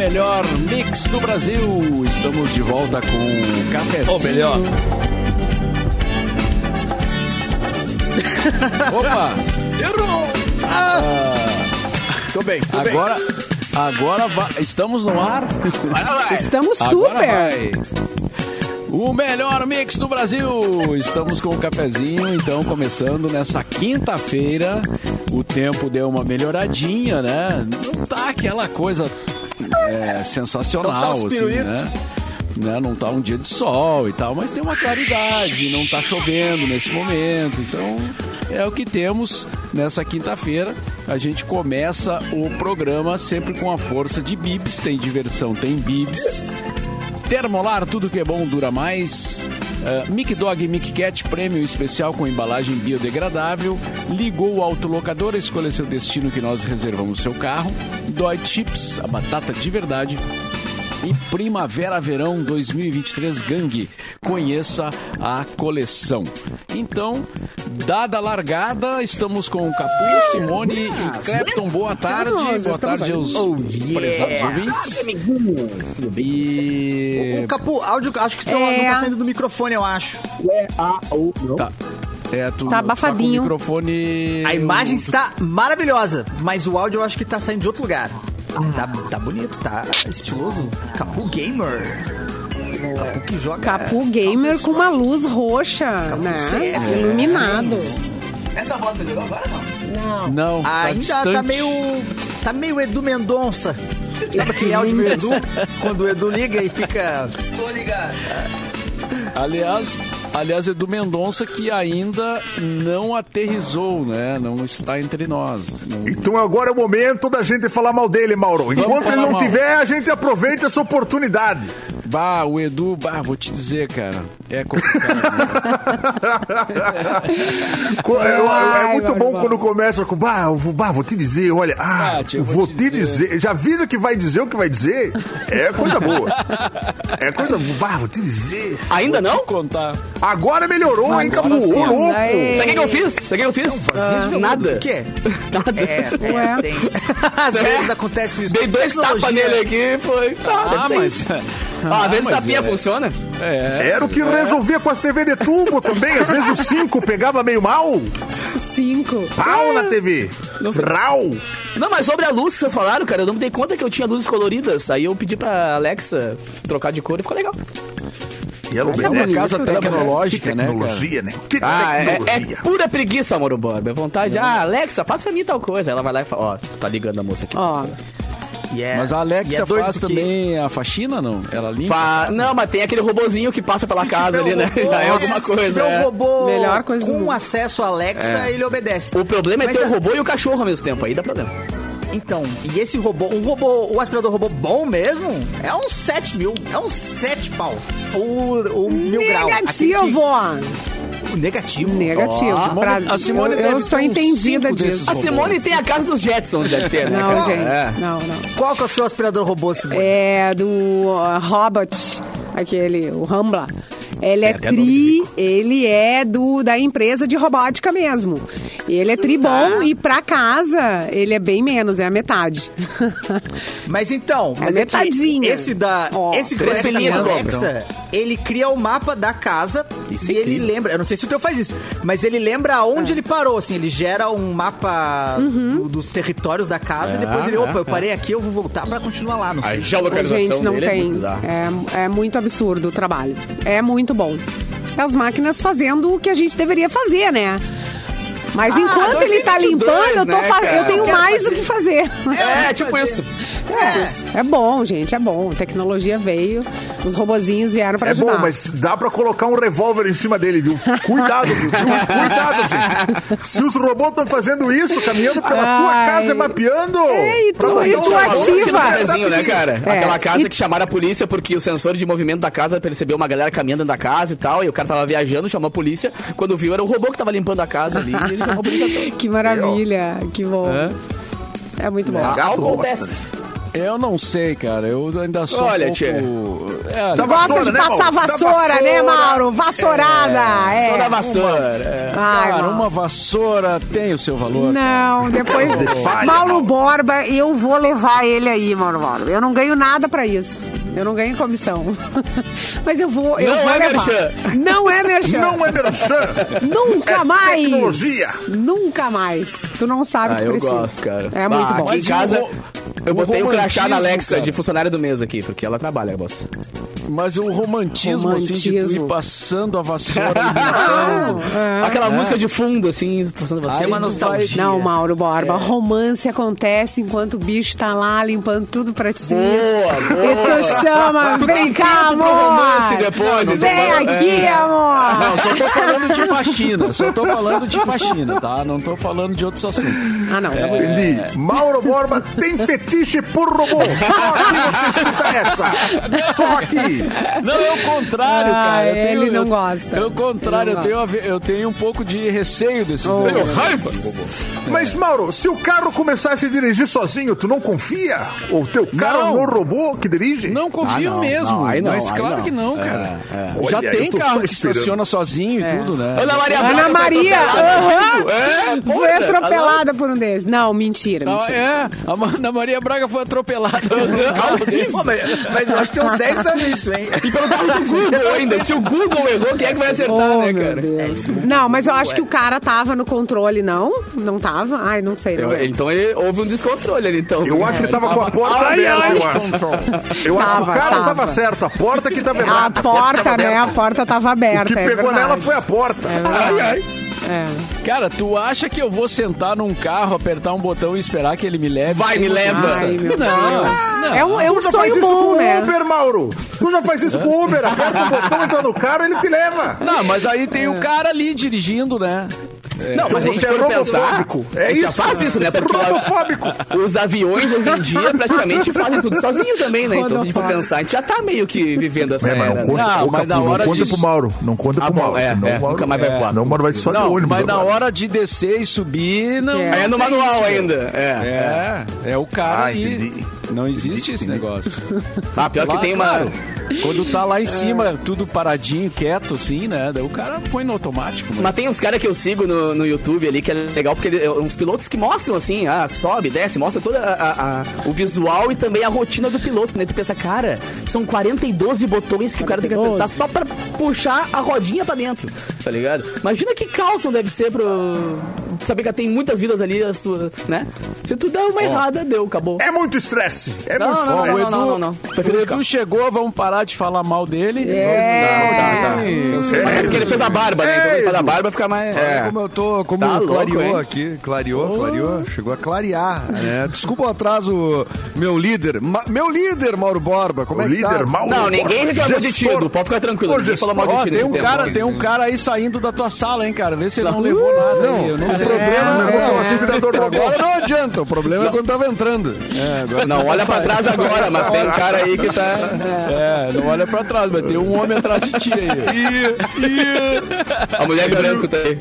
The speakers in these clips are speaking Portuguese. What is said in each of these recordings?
melhor mix do Brasil. Estamos de volta com o cafezinho. O melhor. Opa! Errou! Tô bem, tô bem. Agora, agora vai. Estamos no ar? Estamos Agora super. vai. O melhor mix do Brasil. Estamos com o cafezinho, então começando nessa quinta-feira. O tempo deu uma melhoradinha, né? Não tá aquela coisa é, sensacional, Não tá assim, né? né? Não tá um dia de sol e tal, mas tem uma claridade, não tá chovendo nesse momento. Então é o que temos nessa quinta-feira. A gente começa o programa sempre com a força de Bibs. Tem diversão, tem Bibs. Termolar, tudo que é bom dura mais. Uh, Mic Dog Mic Cat Prêmio especial com embalagem biodegradável. Ligou o autolocador, escolha seu destino que nós reservamos seu carro. Dói Chips, a batata de verdade. E Primavera-Verão 2023 Gangue. Conheça a coleção. Então, dada a largada, estamos com o Capu, Simone e Clepton. Boa tarde. Boa tarde aos Oh, yeah. ouvintes. E. O Capu, áudio, acho que estão, É. não tá saindo do microfone, eu acho. Tá. É, tu, Tá abafadinho. com o microfone. A imagem está maravilhosa, mas o áudio eu acho que tá saindo de outro lugar. Tá, tá bonito, tá estiloso. Capu Gamer. Capu que joga. Capu Gamer com uma luz roxa, né? CS. Iluminado. Essa voz melhorou agora não? Não, tá Ainda tá, meio. Tá meio Edu Mendonça. Sabe aquele áudio do Edu? Quando o Edu liga e fica. Tô ligado. Aliás, aliás, Edu Mendonça que ainda não aterrizou, né? Não está entre nós. Não- Então agora é o momento da gente falar mal dele, Mauro. Enquanto ele não mal. tiver, a gente aproveita essa oportunidade. Bah, o Edu, bah, vou te dizer, cara. É complicado. né? É, é Ai, muito bom quando começa com, bah, eu vou, bah, vou te dizer, olha, ah, Ah, tia, eu vou, vou te te dizer. Já avisa que vai dizer o que vai dizer. É coisa boa. É coisa boa. Bah, vou te dizer. Ainda Vou não? te contar. Agora melhorou, hein, Capu? sim. Ô, louco. Sabe o que que eu fiz? Sabe o que eu fiz? Ah, nada. O quê? Nada. É, Ué. é tem. Às É. vezes acontece isso. Dei dois tapas nele aqui foi. Ah, deve mas. Ah, às vezes mas tapinha é- funciona. É. Era o que resolvia com as TV de tubo também. Às vezes o 5 pegava meio mal. Cinco. Pau na TV. Rau. Não, mas sobre a luz que vocês falaram, cara, eu não me dei conta que eu tinha luzes coloridas. Aí eu pedi pra Alexa trocar de cor e ficou legal. E ela É uma obedece. casa Que tecnológica, Que né, cara? tecnologia, né? Que Ah, é, é pura preguiça, Mauro Borba. É vontade. Ah, Alexa, faça pra mim tal coisa. Ela vai lá e fala, ó, tá ligando a moça aqui. Ó, E é- Mas a Alexia é doido faz porque- também a faxina, não? Ela limpa? Fa- Não, mas tem aquele robozinho que passa pela casa ali, né? robô, Já é alguma se coisa. um é. robô Melhor coisa do com mundo. acesso à Alexa, ele obedece. O problema é Mas ter a- o robô e o cachorro ao mesmo tempo. Aí dá problema. Então, e esse robô, um robô, o aspirador robô bom mesmo, é uns 7 mil, é uns 7 pau. O, o mil grau. Negativo. Negativo. Negativo. Ó, Pra- a Simone eu, deve eu sou entendida disso. A Simone tem a casa dos Jetsons, deve ter, né? Não, cara? gente. É. Não, não. Qual que é o seu aspirador robô, Simone? É do uh, Robot, aquele, o Rambla. Ele é, até tri, ele é do da empresa de robótica mesmo. E ele é tri bom e pra casa ele é bem menos, é a metade. Mas então, É mas é que metadinha. esse da, Ó, esse conecta pilinhas com do Alexa, ele cria o mapa da casa Isso e é ele incrível. lembra, eu não sei se o teu faz isso, mas ele lembra aonde ele parou, assim, ele gera um mapa do- dos territórios da casa e depois ele, opa, eu parei aqui, eu vou voltar pra continuar lá, não sei. A geolocalização Gente, não dele é muito tem. É, é muito absurdo o trabalho. É muito bom. As máquinas fazendo o que a gente deveria fazer, né? Mas Ah, enquanto ele tá 2022, limpando, eu, tô né, fa- eu tenho Eu mais fazer. o que fazer. É, tipo fazer. isso. É, é bom, gente, é bom. A tecnologia veio, os robozinhos vieram pra É ajudar. bom, mas dá pra colocar um revólver em cima dele, viu? Cuidado, viu? Cuidado, gente. Se os robôs estão fazendo isso, caminhando pela tua Ai. casa, mapeando. É, e tu- pra e tu o ativa. né, cara? É. Aquela casa E- que chamaram a polícia porque o sensor de movimento da casa percebeu uma galera caminhando dentro da casa e tal, e o cara tava viajando, chamou a polícia. Quando viu, era o robô que tava limpando a casa ali, Que maravilha, que bom. É. É muito bom. Gosta, acontece. Eu não sei, cara. Eu ainda sou Olha, um pouco... tia. É, Gosta vassoura, de né, passar Mauro? Dá vassoura, né, vassoura. Mauro? Vassourada. É. Só da vassoura. é. Ai, Cara, Mauro. uma vassoura tem o seu valor. Não, depois. palha, Mauro Mauro. Borba, eu vou levar ele aí, Mauro Borba. Eu não ganho nada pra isso. Eu não ganho comissão. Mas eu vou. Eu Não vou é levar. merchan. Não é merchan. Não é merchan. Nunca É mais. tecnologia. Nunca mais. Tu não sabe o Ah, que eu precisa. gosto, cara. É muito Ah, bom. Aqui em o casa, eu o botei um crachá na romantismo, Alexa cara? de funcionário do mês aqui, porque ela trabalha, moça. Mas o romantismo, assim, de Romantismo. ir passando a vassoura. É. Aquela música de fundo, assim, passando você. Tem uma Aí tu nostalgia. Não, Mauro Borba. Romance acontece enquanto o bicho tá lá limpando tudo pra ti. Boa, E tu chama, vem cá, amor. romance depois, Vem entendeu? aqui, É. amor. Não, só tô falando de faxina. Só tô falando de faxina, tá? Não tô falando de outros assuntos. Ah, não. tá bom. Entendi. Mauro Borba tem fetiche por robô. Só aqui você escuta essa. Só aqui. Não, é o contrário, Ah, cara. Eu tenho, ele não gosta. É o contrário, não eu tenho, eu tenho um pouco de receio desses Oh. negócios. Tenho raiva. Mas, Mauro, se o carro começar a se dirigir sozinho, tu não confia? O teu carro Não. no robô que dirige? Não confio Ah, não, mesmo. não, aí não, mas aí claro não. que não, É, cara. é. Já Olha, tem eu tô carro que estaciona sozinho e tudo, né? Ana Maria Ana Braga foi Maria, É, foi puta, atropelada por um desses. Não, mentira, Ah, mentira. é, a Ana Maria Braga foi atropelada. Mas, mas eu acho que tem uns 10 anos isso, hein? E do Google ainda. Se o Google errou, quem é que vai acertar, Oh, né, cara? Deus. Não, mas eu acho que o cara tava no controle, não? Não tava? Ai, não sei. Não Eu- lembro. então ele houve um descontrole ali, então. Eu acho que tava com a porta Ai, aberta, ai. eu acho. Eu acho que o Tava, cara tava. tava certo, a porta que tava A errada. porta, né? A porta tava O aberta. que é pegou verdade. nela foi a porta. É. Ai, ai. É. Cara, tu acha que eu vou sentar num carro, apertar um botão e esperar que ele me leve? Vai, me leva. Ai, Não, não. É um, é um Tu já faz sonho isso com o né? Uber, Mauro. Tu já faz isso com o Uber. Aperta o botão, entra no carro, ele te leva. Não, mas aí tem o cara ali dirigindo, né? Não, mas a gente Você é pensar, robofóbico. É gente já isso. faz isso, né? Porque lá- Robofóbico. os aviões hoje em dia praticamente fazem tudo sozinho também, né? Então se a gente for pensar, a gente já tá meio que vivendo essa É, mas não né? conta, Não, mas na não hora conta de- pro Mauro. Não conta Ah, pro Mauro. é, não, é, Mauro, nunca mais vai voar. Não, Mauro vai só de Não, ônibus mas na hora de descer e subir, não. É. É no manual ainda. É. É, é o cara Ah, entendi. Não existe esse negócio. Ah, pior que tem uma. claro, Quando tá lá em cima, tudo paradinho, quieto, assim, né? Daí o cara põe no automático. Mas... Mas tem uns caras que eu sigo no, no YouTube ali que é legal, porque ele, uns pilotos que mostram assim, ah, sobe, desce, mostra todo o visual e também a rotina do piloto, né? Tu pensa, cara, são 42 botões que o cara tem que apertar só pra puxar a rodinha pra dentro, tá ligado? Imagina que não deve ser pro. Saber que tem muitas vidas ali, né? Se tu der uma errada, deu, acabou. É muito estresse. É Não, muito não, Ó, não, não, não, não. Prefiro o ficar. Edu chegou, vamos parar de falar mal dele. É. É porque ele fez a barba, né? Então ele faz a barba fica mais. É. como eu tô, como Tá louco, clareou hein? aqui, clareou, clareou, chegou a clarear, né? Desculpa o atraso, meu líder, Ma- meu líder, Mauro Borba, como O é que tá? líder, Mauro. Não, ninguém reclamou de ti. Edu. Pode ficar tranquilo. Ninguém falou mal de ti tem um, cara, tem um cara aí saindo da tua sala, hein, cara? Vê se ele não, levou nada. Não, o não problema Não, não, o aspirador da agora não adianta, o problema é quando tava entrando. É, agora Não, olha pra trás agora, mas tem um cara aí que tá. É, não olha pra trás, mas tem um homem atrás de ti aí. A mulher branca tá aí.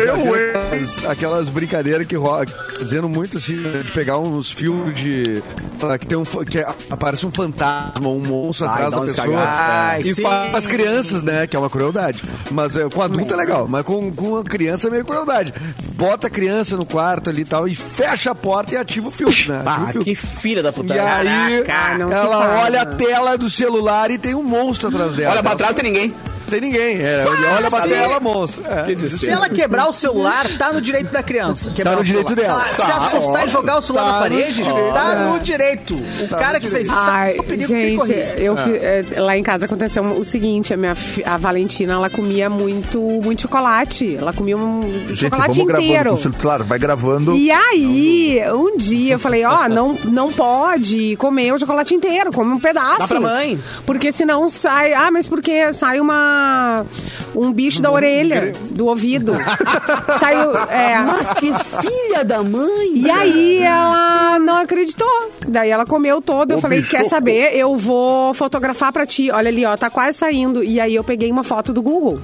Eu, hein? aquelas, aquelas brincadeiras que rolam, fazendo muito assim, né, de pegar uns filmes de. tá, que tem um. que aparece um fantasma, um monstro Ai, atrás da pessoa. cagaços, Ai, e sim. faz as crianças, né? Que é uma crueldade. Mas é, com adulto é legal, mas com, com a criança é meio crueldade. Bota a criança no quarto ali e tal, e fecha a porta e ativa o filme, né? Ativa Ah, filme. que filha da puta. E aí, Caraca, ela olha a tela do celular e tem um monstro atrás dela. Olha pra trás, tem ninguém. Tem ninguém. É, olha pra tela, monstro. É. Se ela quebrar o celular, tá no direito da criança. Tá no direito dela. Se Tá, assustar e jogar o celular Tá na no parede, direito. tá no direito. O Tá cara que fez isso Ai, sabe o perigo que tem que gente, correr. eu fi- é, lá em casa aconteceu o seguinte, a minha a Valentina, ela comia muito muito chocolate. Ela comia um Gente, chocolate vamos gravando inteiro. com o celular. Vai gravando. E aí, um dia eu falei, ó, não, não pode comer o chocolate inteiro, come um pedaço. Dá pra mãe. Porque senão sai. Ah, mas porque sai uma. Um bicho da orelha, do ouvido. Saiu. É. Mas que filha da mãe. E aí ela não acreditou. Daí ela comeu todo. Eu falei, bicho. quer saber? Eu vou fotografar pra ti. Olha ali, ó, tá quase saindo. E aí eu peguei uma foto do Google.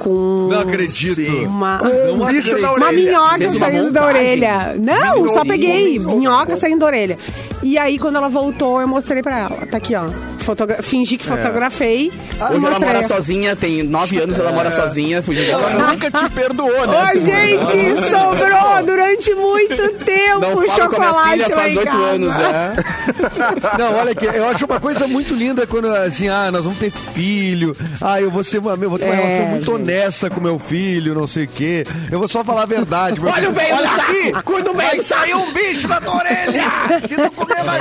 com Não acredito. uma, Com um bicho uma orelha. minhoca uma saindo da orelha. Não, só peguei Minhoquinho. minhoca saindo da orelha. E aí, quando ela voltou, eu mostrei pra ela. Tá aqui, ó. Fotogra fingi que fotografei. e Hoje ela mostrei. mora sozinha, tem nove anos, ela mora sozinha, fugiu Ela nunca te perdoou, né? Ô, gente, sobrou durante muito tempo Não falo com a minha chocolate filha lá faz em oito anos já. Não, olha aqui, eu acho uma coisa muito linda quando, assim, ah, nós vamos ter filho, ah, eu vou, ser uma, eu vou ter uma É, relação muito gente. honesta com meu filho, não sei o quê. Eu vou só falar a verdade. Olha filho. o velho aqui, saco, cuida do velho vai sair um bicho na tua orelha! Se não comer, vai...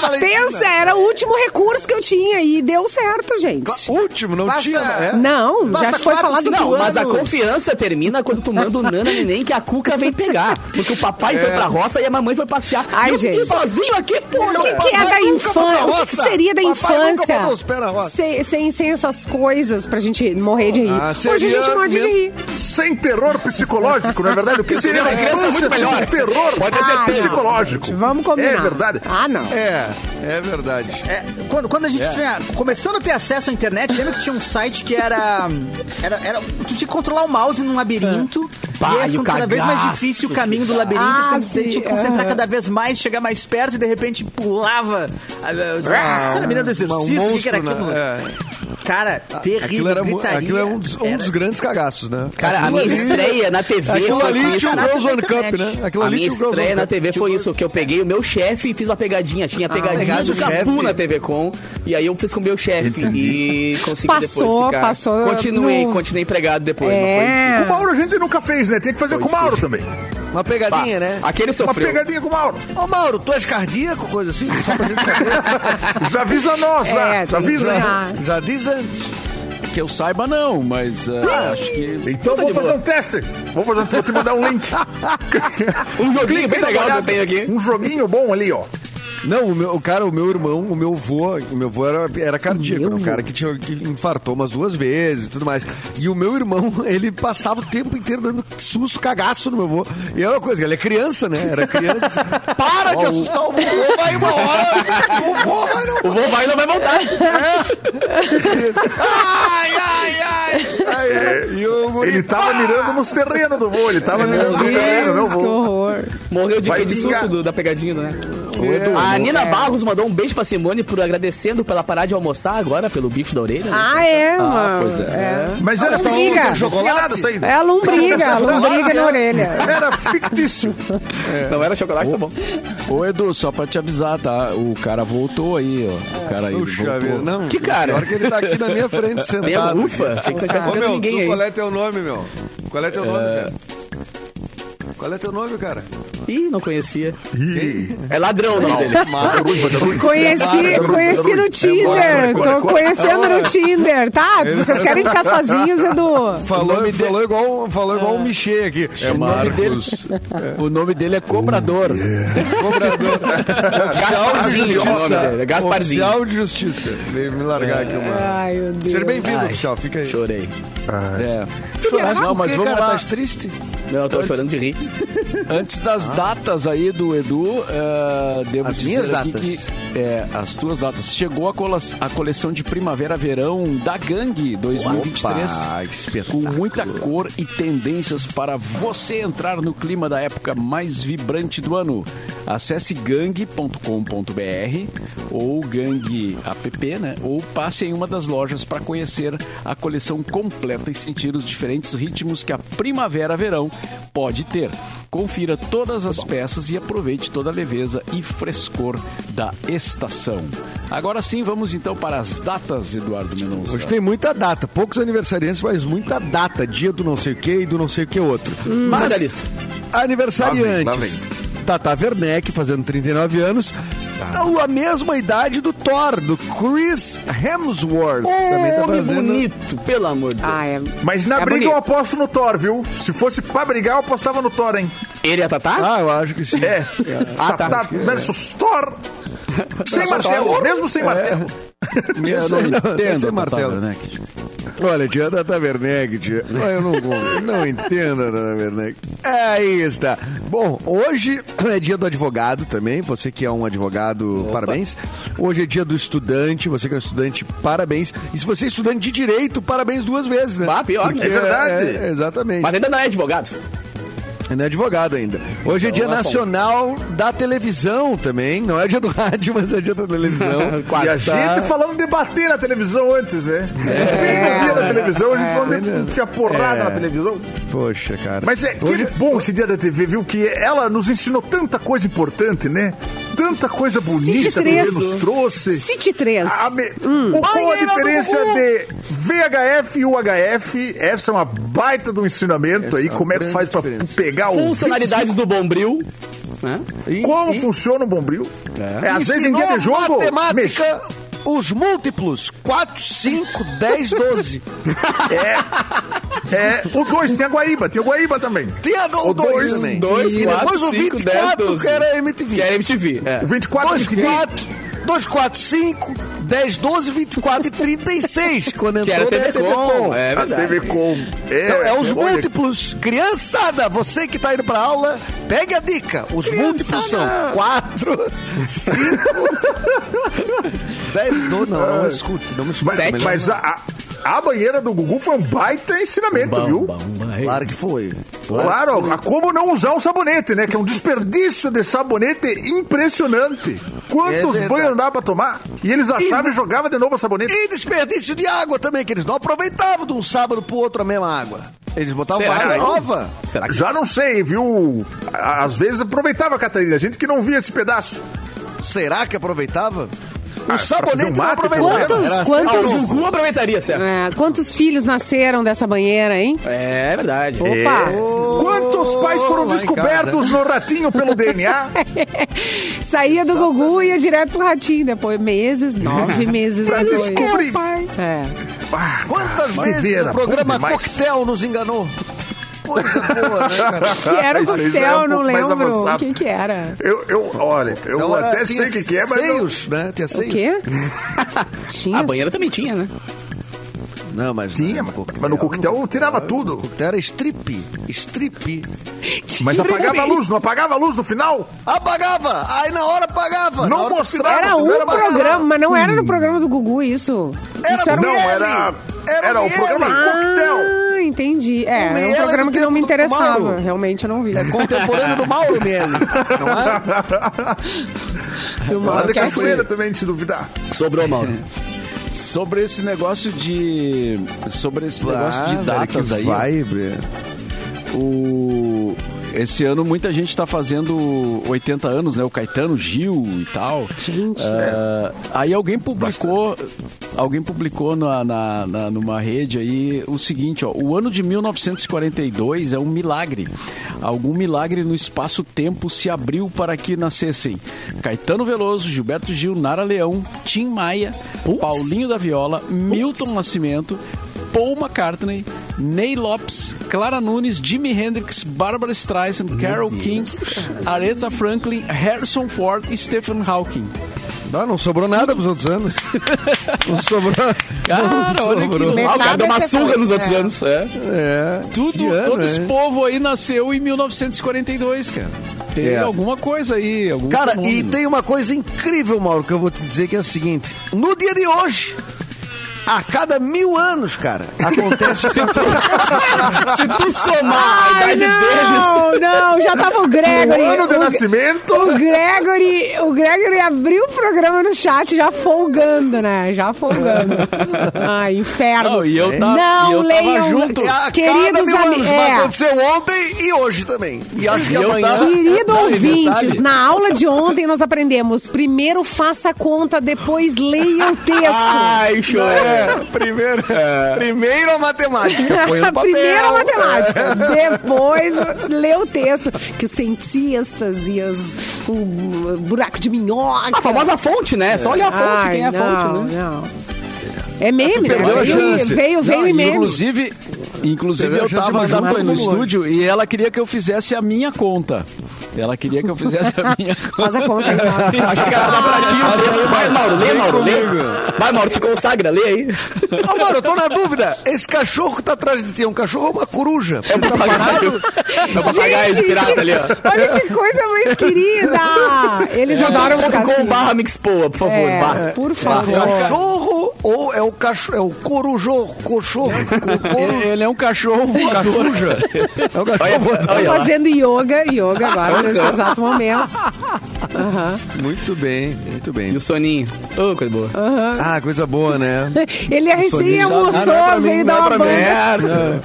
Valentina. Pensa, era o último recurso que eu tinha e deu certo, gente. Último, não Passa- tinha... É. Não, já Passa foi quatro, falado cinco Não, mas a anos. confiança termina quando tu manda o Nana Neném que a Cuca vem pegar. Porque o papai foi pra roça e a mamãe foi passear. Ai, e eu fiquei gente. sozinho aqui, porra. O que, que é da Papai nunca foi pra infância? O que, que roça. seria da Papai nunca infância? botou os pés na roça. Sem, sem, sem essas coisas pra gente morrer de rir. Ah, Hoje a seria gente morre de mesmo- rir. Sem terror psicológico, não é verdade? O que seria da criança infância muito melhor. terror Pode ser Ah, psicológico? Vamos combinar. É verdade. Ah, não. É, é verdade. É, quando, quando a gente tinha. Começando a ter acesso à internet, lembra que tinha um site que era. era, era tu tinha que controlar o mouse num labirinto. E aí e ficando cada vez mais difícil o caminho do labirinto. Ah, sim, tinha que concentrar cada vez mais, chegar mais perto e de repente pulava. Ah, Você era menina do exercício, um o que, era monstro, aquilo? né? É. Cara, terrível. Aquilo, era, mu- gritaria. aquilo é um dos, um Era- dos grandes cagaços, né? Cara, a Aquilo minha ali- estreia na TV Aquilo foi ali tinha o isso. Girls One Cup, né? Aquilo A ali minha tinha o Girls estreia One na Cup. TV foi isso, que eu peguei o meu chefe e fiz uma pegadinha. Tinha pegadinha pegada do Capu na TV Com. E aí eu fiz com o meu chefe e consegui Passou, depois ficar. passou Continuei, no- continuei empregado depois. É. Com o Mauro a gente nunca fez, né? Tem que fazer com o Mauro também. Uma pegadinha, né? Aquele Uma sofreu. pegadinha com o Mauro. Ô, Mauro, tu és cardíaco, coisa assim? Só pra gente saber. Já avisa nós, É, né? Já avisa. já, já diz antes. Que eu saiba, não, mas ah, acho que. Então vamos fazer um teste. Vamos fazer um Vou te mandar um link. Um joguinho bem uma legal que eu tenho aqui. Um joguinho bom ali, ó. Não, o meu, o cara, o meu irmão, o meu avô, o meu avô era, era cardíaco, né? um cara que, tinha, que infartou umas duas vezes e tudo mais. E o meu irmão, ele passava o tempo inteiro dando susto, cagaço no meu avô. E era uma coisa, ele é criança, né? Era criança. assim, Para de assustar o vô, vai uma hora, o vô vai não... O vô vai e não vai voltar. Ai, ai, ai! Aí, e o guri, Ele tava mirando nos terrenos do voo. Ele tava mirando no terreno, não voo. horror. Morreu de, Vai de susto do- da pegadinha, né? É, a Nina Barros mandou um beijo pra Simone por agradecendo pela parar de almoçar agora pelo bicho da orelha. né? Ah, é, Ah, mano. pois é. Mas era tava lombriga. fictício, não tinha nada isso aí. É a lombriga, a lombriga na orelha. Era fictício. Não era chocolate, tá bom. Ô, Edu, só pra te avisar, tá? O cara voltou aí, ó. O cara aí Puxa voltou. não. Que cara? Pior que ele tá aqui na minha frente, sentado. algum ufa? Ô, meu, ninguém tu, aí. qual é teu nome, meu? Qual é teu nome, cara? Qual é teu nome, cara? Ih, não conhecia. Ih, É ladrão o nome dele. Conheci, conheci no Tinder. Tô conhecendo no Tinder, tá? Vocês querem ficar sozinhos, Edu? Falou, dele- falou igual, falou igual um Michê aqui. É O nome dele, o nome dele é Cobrador. Cobrador. Gasparzinho o é Gasparzinho. Oficial de justiça. Veio me largar aqui uma. Ai, meu Deus. Seja bem-vindo, oficial. Fica aí. Chorei. É. Não, Não, mas vamos cara? lá. Tá triste? Não, eu tô chorando de rir. Antes das datas aí do Edu, eh, devo As dizer minhas aqui datas. que é, as tuas datas. Chegou a, cola- a coleção de primavera-verão da Gangue 2023. Opa, com muita cor e tendências para você entrar no clima da época mais vibrante do ano. Acesse gang.com.br ou gang app, né? Ou passe em uma das lojas para conhecer a coleção completa e sentir os diferentes ritmos que a primavera-verão pode ter. Confira todas as peças e aproveite toda a leveza e frescor da estação. Agora sim, vamos então para as datas, Eduardo Mendonça. Hoje tem muita data, poucos aniversariantes, mas muita data. Dia do não sei o que e do não sei o que outro. A Mas, lista. aniversariantes. Lá vem, Tata Werneck, fazendo 39 anos. A mesma idade do Thor, do Chris Hemsworth. Também tá Homem fazendo. bonito, pelo amor de Deus. Ah, é. Mas na É briga bonito. eu aposto no Thor, viu? Se fosse pra brigar, eu apostava no Thor, hein? Ele é Tatá? Ah, eu acho que sim. É. Ah, tá. Tatá versus Thor. Sem martelo, mesmo sem martelo. Não Esse entendo é a Tata martelo. Olha, tia Tata Werneck, tia. Eu não, não entendo a Tata Werneck. Aí está. Bom, hoje é dia do advogado também. Você que é um advogado, parabéns. Hoje é dia do estudante. Você que é um estudante, parabéns. E se você é estudante de direito, parabéns duas vezes, né? Ah, pior. Porque É verdade. é- exatamente. Mas ainda não é advogado. Não é advogado ainda. Hoje é dia Então, é bom. nacional da televisão também. Não é dia do rádio, mas é dia da televisão. E a gente falando de bater na televisão antes, né? Bem no dia da televisão, a gente falando de enfiar porrada É. na televisão. Poxa, cara. Mas é que Hoje- bom esse dia da TV, viu? Que ela nos ensinou tanta coisa importante, né? Tanta coisa bonita que. Rê nos trouxe. City 3. A me- o, qual a diferença de VHF e UHF? Essa é uma baita do ensinamento Essa aí. é Como é que faz pra diferença. pegar o. Funcionalidades do Bombril. Né? E- Como e- funciona o Bombril? É, às vezes em Ensinou dia de jogo. mexe- matemática, os múltiplos. 4, 5, 10, 12. É, o 2 tem a Guaíba, tem a Guaíba também. Tinha O o 2 dois, também. dois, e quatro, depois o cinco, 24 dez, doze. que era MTV. Que é MTV. É. O 24 2, MTV. 4, 2, 4, 5, 10, 12, 24 e 36. Quando Que entrou era na TV Com. É A verdade. TV Com. É, Então, é os olha, múltiplos. Criançada, você que tá indo pra aula, pegue a dica. Os múltiplos são 4, 5, 10, 12. Não, não me escute, não me escute. Mas, mas a, a, banheira do Gugu foi um baita ensinamento, viu? Claro que foi. Claro, a como não usar um sabonete, né? Que é um desperdício de sabonete impressionante. É Quantos verdade. banhos dava pra tomar? E eles achavam e jogavam de novo o sabonete. E desperdício de água também, que eles não aproveitavam de um sábado pro outro a mesma água. Eles botavam Será? água nova. Será que Já não sei, viu? Às vezes aproveitava, Catarina. A gente que não via esse pedaço. Será que aproveitava? O sabonete não mate, aproveitava. Quantos- quantos- o sempre Gugu aproveitaria, certo? É, quantos filhos nasceram dessa banheira, hein? É verdade. Opa! Quantos pais foram lá em descobertos no ratinho pelo DNA? Saía do Gugu e ia direto pro ratinho. Depois, meses, nove meses Pra depois. descobrir. É. Ah, Quantas vezes o programa. Coquetel nos enganou? Coisa boa, né, cara? Que era o já é coquetel, um não lembro. O que que era? Eu, eu, olha, eu Então, até sei o que, que é, mas. não- Seios, né? Tinha O seios. quê? Tinha. A banheira também tinha, né? Não, mas Tinha, não, mas, mas no coquetel tirava tudo. coquetel era strip. Strip. Mas apagava a luz, não apagava a luz no final? Apagava! Aí na hora apagava. Não hora mostrava. Era não um era programa, mas não era no programa do Gugu isso. Era isso era do Não, era. Era Era, o o programa Miele. Coquetel. Ah, entendi. É, O é um programa que não me interessava. Realmente eu não vi. É contemporâneo do Mauro Miele, não é? Do Mauro também, se duvidar. Sobrou, Mauro. Sobre esse negócio de. Sobre esse negócio de Ah, velho, datas que aí. Vibe. O... Esse ano muita gente está fazendo 80 anos, né? O Caetano, Gil e tal. Gente. Ah, aí alguém publicou, alguém publicou na, na- na- numa rede aí o seguinte, ó, o ano de 1942 é um milagre. Algum milagre no espaço-tempo se abriu para que nascessem Caetano Veloso, Gilberto Gil, Nara Leão, Tim Maia, Paulinho da Viola, Milton Nascimento, Paul McCartney, Ney Lopes, Clara Nunes, Jimi Hendrix, Barbara Streisand, Carole King, Aretha Franklin, Harrison Ford e Stephen Hawking. Não, não sobrou nada pros outros anos. Não sobrou. Cara, não olha que sobrou. louco. Ah, o cara deu uma surra nos outros é. anos. É. É. Tudo, que ano, todo esse é? povo aí nasceu em 1942, cara. Tem É. alguma coisa aí, algum Cara, e tem uma coisa incrível, Mauro, que eu vou te dizer que é o seguinte: no dia de hoje, a cada mil anos, cara, acontece o Se tu somar a Ai, idade deles. não, não, já tava o Gregory. O ano de o, nascimento. o Gregory, o Gregory abriu o programa no chat já folgando, né? Já folgando. Ai, inferno. Não, e eu, tá, Não e eu leiam- tava junto. A cada Queridos mil ami- anos, é. mas aconteceu ontem e hoje também. E acho que E eu amanhã. tava- Querido Não, ouvintes, na aula de ontem nós aprendemos: primeiro faça a conta, depois leia o texto. Ai, show. É, primeiro, primeiro a matemática. Põe no papel. Primeiro a matemática, depois lê o texto. Que os cientistas e os, o buraco de minhoca. A famosa fonte, né? Só olhar a fonte, Ai, quem é a não, fonte, né? Não. É meme, né? a Veio, veio, veio Não, e meme. inclusive, inclusive a eu tava junto aí no estúdio e ela queria que eu fizesse a minha conta. Ela queria que eu fizesse a minha Faz a conta aí. Mauro. Acho que ela dá pra ti o texto. Vai, Mauro, lê, Mauro, lê. Vai, Mauro, te consagra, lê aí. Ô, mano, eu tô na dúvida. Esse cachorro que tá atrás de ti é um cachorro ou uma coruja? É um tá parado? É o papagaio de pirata ali, ó. Olha que coisa mais querida! Eles adoram ficar Com assim. barra mixpoa, por favor, É, barra. por É o favor. cachorro ou é o cachorro? É o corujorro? Cochorro? Ele, é um cachorro voador. Cachuja? É o cachorro. Voador. Fazendo yoga, yoga agora, nesse exato momento. Aham. Muito bem, muito E bem. o soninho. Ô, coisa boa. Ah, coisa boa, né? Ele é recém já- almoçou, Ah, é mim, veio é dar uma banha.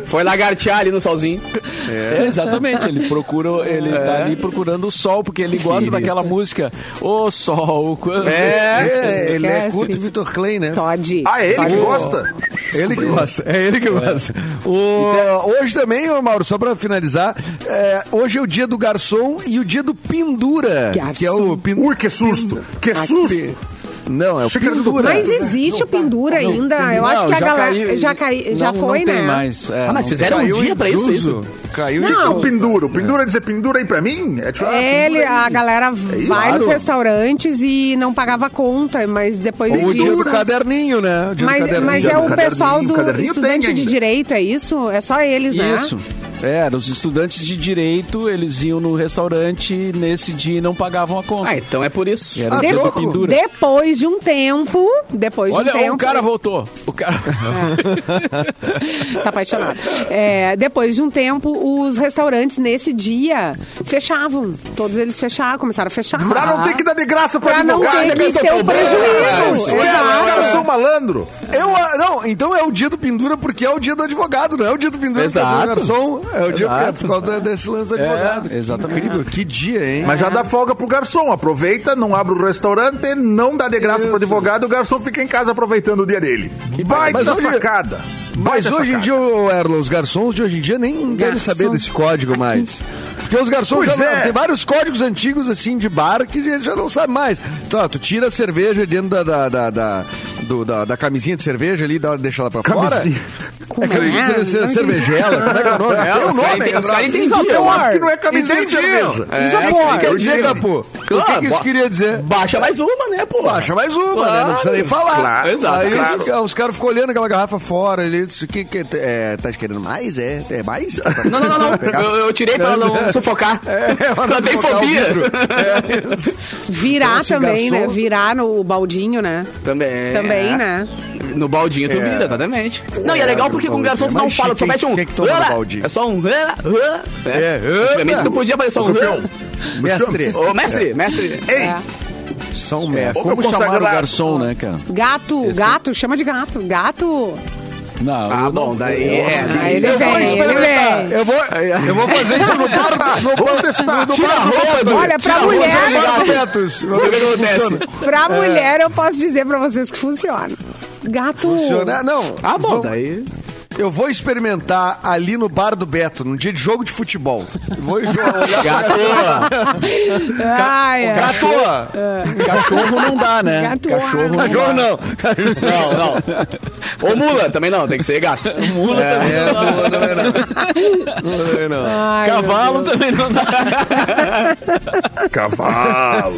Foi lagartear ali no solzinho. É, exatamente. Ele procura, ele tá ali procurando o sol, porque ele gosta daquela música. Ô sol, quando... É, ele é curto Vitor Clay, né? Todd. Ah, é ele que Todd. gosta? Ele que gosta, é ele que gosta. O- hoje também, Mauro, só pra finalizar, é, hoje é o dia do garçom e o dia do pendura, Garçom. que é o pin- Ui, que susto! Que susto! Não, é o do- pendura. Mas existe o pendura ainda. Eu acho Não, que a já galera caiu- já, cai, já não- foi, não tem né? mais. é, Ah, mas não fizeram um dia pra isso, isso? Caiu é Não. o pendura? O pendura dizer pendura aí pra mim? É tipo, ah, É, Ele, a galera vai nos Claro. restaurantes e não pagava conta, mas depois Ou o dia do caderninho, né? Mas, mas é o pessoal do estudante de direito, é isso? É só eles, né? Isso. É, os estudantes de direito, eles iam no restaurante nesse dia e não pagavam a conta. Ah, então é por isso. Era Ah, pendura. Depois de um tempo, depois de Olha, um tempo... o cara voltou. O cara... tá apaixonado. É, depois de um tempo, os restaurantes nesse dia fechavam. Todos eles fecharam, começaram a fechar. Pra não ter que dar de graça pra, Pra não advogado. ter que pensou, ter o prejuízo. Os caras- os caras são Exato. malandro. Eu, ah, não, então é o dia do pendura porque é o dia do advogado, não é o dia do pendura porque é o dia do Exato. garçom. É o dia Exato. é por causa desse lance do advogado. É, exatamente. Incrível, que dia, hein? Mas já dá folga pro garçom. Aproveita, não abre o restaurante, não dá de graça Isso. pro advogado, o garçom fica em casa aproveitando o dia dele. Baita Mas hoje- sacada. Mas hoje em dia, Erlon, os garçons de hoje em dia nem querem Garçom. saber desse código mais. Porque os garçons Pois já é. tem vários códigos antigos assim de bar que a gente já não sabe mais. Então, ó, tu tira a cerveja dentro da, da, da, da, do- da- da camisinha de cerveja ali, dá- deixa ela pra fora. Camisinha. É camisinha de cerveja, cervejela, como é que é o nome? É, um os nome, caras- hein, os caras entendiam. Eu acho que não é camisinha de cerveja. É, Isopor. o que que quer dizer, Eu Capu? O que, Claro, que isso queria dizer? Baixa mais uma, né, pô? Baixa mais uma, né? Claro. Não precisa nem falar. Claro, exato, Aí claro. os, os caras ficam olhando aquela garrafa fora. Ele disse: que, que, é, tá querendo mais? É, é mais? Não, não, não, não. Pegar- Eu, eu tirei pra não sufocar. É, pra não Também sufocar o fobia. vidro. É. Virar Então, também, garçom- né? Virar no baldinho, né? Também. Também, né? No baldinho tu É. vira, exatamente. Não, e é É, legal no porque com o garçom tu não fala, tu quem- mete um. quem que toma no baldinho? É só um. Né? É, Antigamente tu podia fazer só um. Mestre. Ô, mestre, mestre. Ei, É. São mestres. Como chamar o garçom, né, cara? Gato, gato, chama de gato. Gato. Não, Ah, bom, não- daí eu- é. Ah, ele eu vou vem, ele experimentar. vem. Eu vou, eu vou fazer isso no bar, no, Vamos testar. no Tira bar a do Beto. Olha, pra roupa mulher- no bar Betos. Pra mulher, eu posso dizer pra vocês que funciona. Gato. Funciona. Não. Ah, bom, vamos- daí. Eu vou experimentar ali no bar do Beto, num dia de jogo de futebol. Vou olhar pra Ai, ai. Cachorro! Cachorro não dá, né? Gato. Cachorro não Cachorro dá. não. Não, não. Ou mula também não, tem que ser gato. Mula É, não, não, é não. Não, é não. Ai, Cavalo também não dá. Cavalo.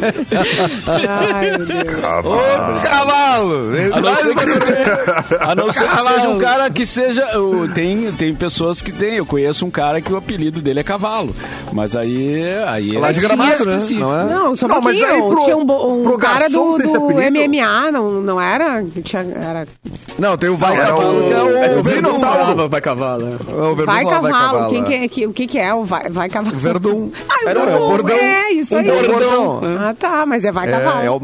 Ai, meu Deus. Cavalo. Cavalo! A não ser que, a não ser que seja um cara que seja. O- Tem, tem pessoas que tem. Eu conheço um cara que o apelido dele é cavalo. Mas aí. aí Lá é de gramado, né? específico. Não é? Não, só um Não, mas aí pro- Tinha um, bo- um pro cara do, do? MMA, não, não era? Tinha, era Não, tem o Vai Não, é Cavalo, o- que é o, É que o Verdun. falava vai cavalo. É o Verdun Vai fala Cavalo. Quem é. que é, o que, que é o Vai, vai Cavalo? O Verdun. Ah, o um bordão. É, isso Um aí. bordão. Ah, tá, mas é Vai É, Cavalo. é o-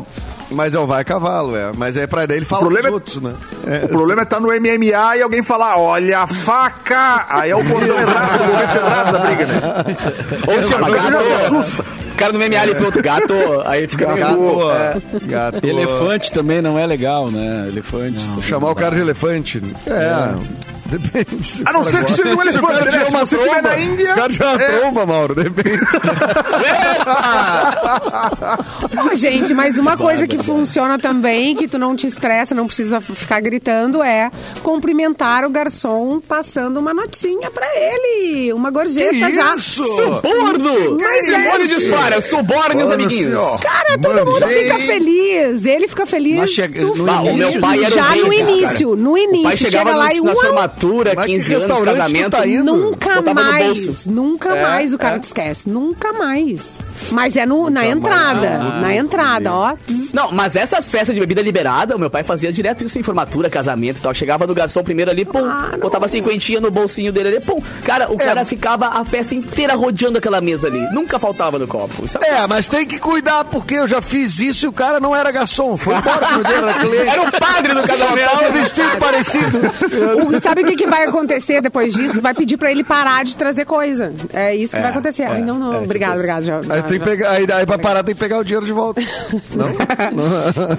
mas é o Vai Cavalo, é. Mas é pra daí ele fala problema pros é- outros, né? É. O problema é estar no MMA e alguém falar, olha a faca! Aí é o bordão errado, o momento errado da briga, né? Ou chama se gato. assusta. O cara no MMA ali pro outro gato, aí fica meio. Gato, É. gato. Elefante também não é legal, né? Elefante. Chamar o cara de elefante. É. Depende. A não ser que seja um elefante, né? Se uma você estiver na Índia... o cara uma é. tromba, Mauro, depende. Ó, gente, mas uma coisa que funciona também, que tu não te estressa, não precisa ficar gritando, é cumprimentar o garçom passando uma notinha pra ele. Uma gorjeta Que já. isso? Suborno! Mas é, Suborno de gente. história, suborne os amiguinhos. senhor. Cara, todo Mano, mundo gente. fica feliz. Ele fica feliz. Mas chega- no início- meu pai era o Já no início, cara. no início. O pai chegava chega lá e uau, formatura, Mas que 15 anos, casamento. tá indo? Nunca Botava no mais, bolso. nunca É, mais o cara é. te esquece. Nunca mais. Mas é no, na entrada. na entrada, ó. Não, mas essas festas de bebida liberada, o meu pai fazia direto isso em formatura, casamento e tal. Chegava no garçom primeiro ali, pum, Claro. botava cinquentinha no bolsinho dele ali, pum. Cara, o cara ficava a festa inteira rodeando aquela mesa ali. Nunca faltava no copo. É, mas tem que cuidar, porque eu já fiz isso e o cara não era garçom. Foi embora era cliente. Era o padre do Só tava casamento. vestido parecido. O- sabe o que, que vai acontecer depois disso? Vai pedir pra ele parar de trazer coisa. É isso que vai acontecer. Ai, não, não. obrigado, obrigado. Já, Aí, já- tem que já- pegar, aí, aí pra parar tem que pegar o dinheiro de volta. Não?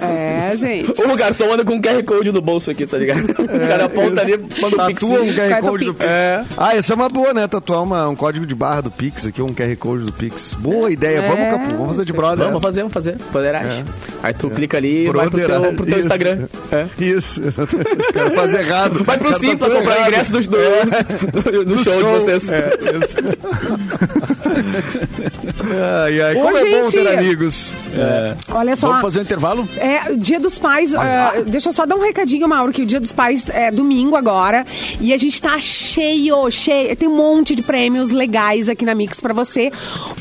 É, gente. O garçom anda com um QR Code no bolso aqui, tá ligado? O cara aponta ali, manda um pix. Tatua um QR o Code do Pix. É. Ah, essa é uma boa, né? Tatuar uma, um código de barra do Pix aqui, um QR Code do Pix. Boa ideia. É, Vamos, Capu, vamos fazer de brother. Vamos fazer, vamos fazer. Poderagem. Aí tu clica ali e vai pro teu, pro teu. Instagram. É. Isso. Quero fazer errado. Vai pro Simpla comprar errado. ingresso do, do, do- do show, de vocês. É, ai, ai. Ô, Como é bom ter amigos. Olha só. Vamos fazer um intervalo? É, Dia dos Pais. é, deixa eu só dar um recadinho, Mauro, que o Dia dos Pais é domingo agora. E a gente tá cheio, cheio. Tem um monte de prêmios legais aqui na Mix pra você.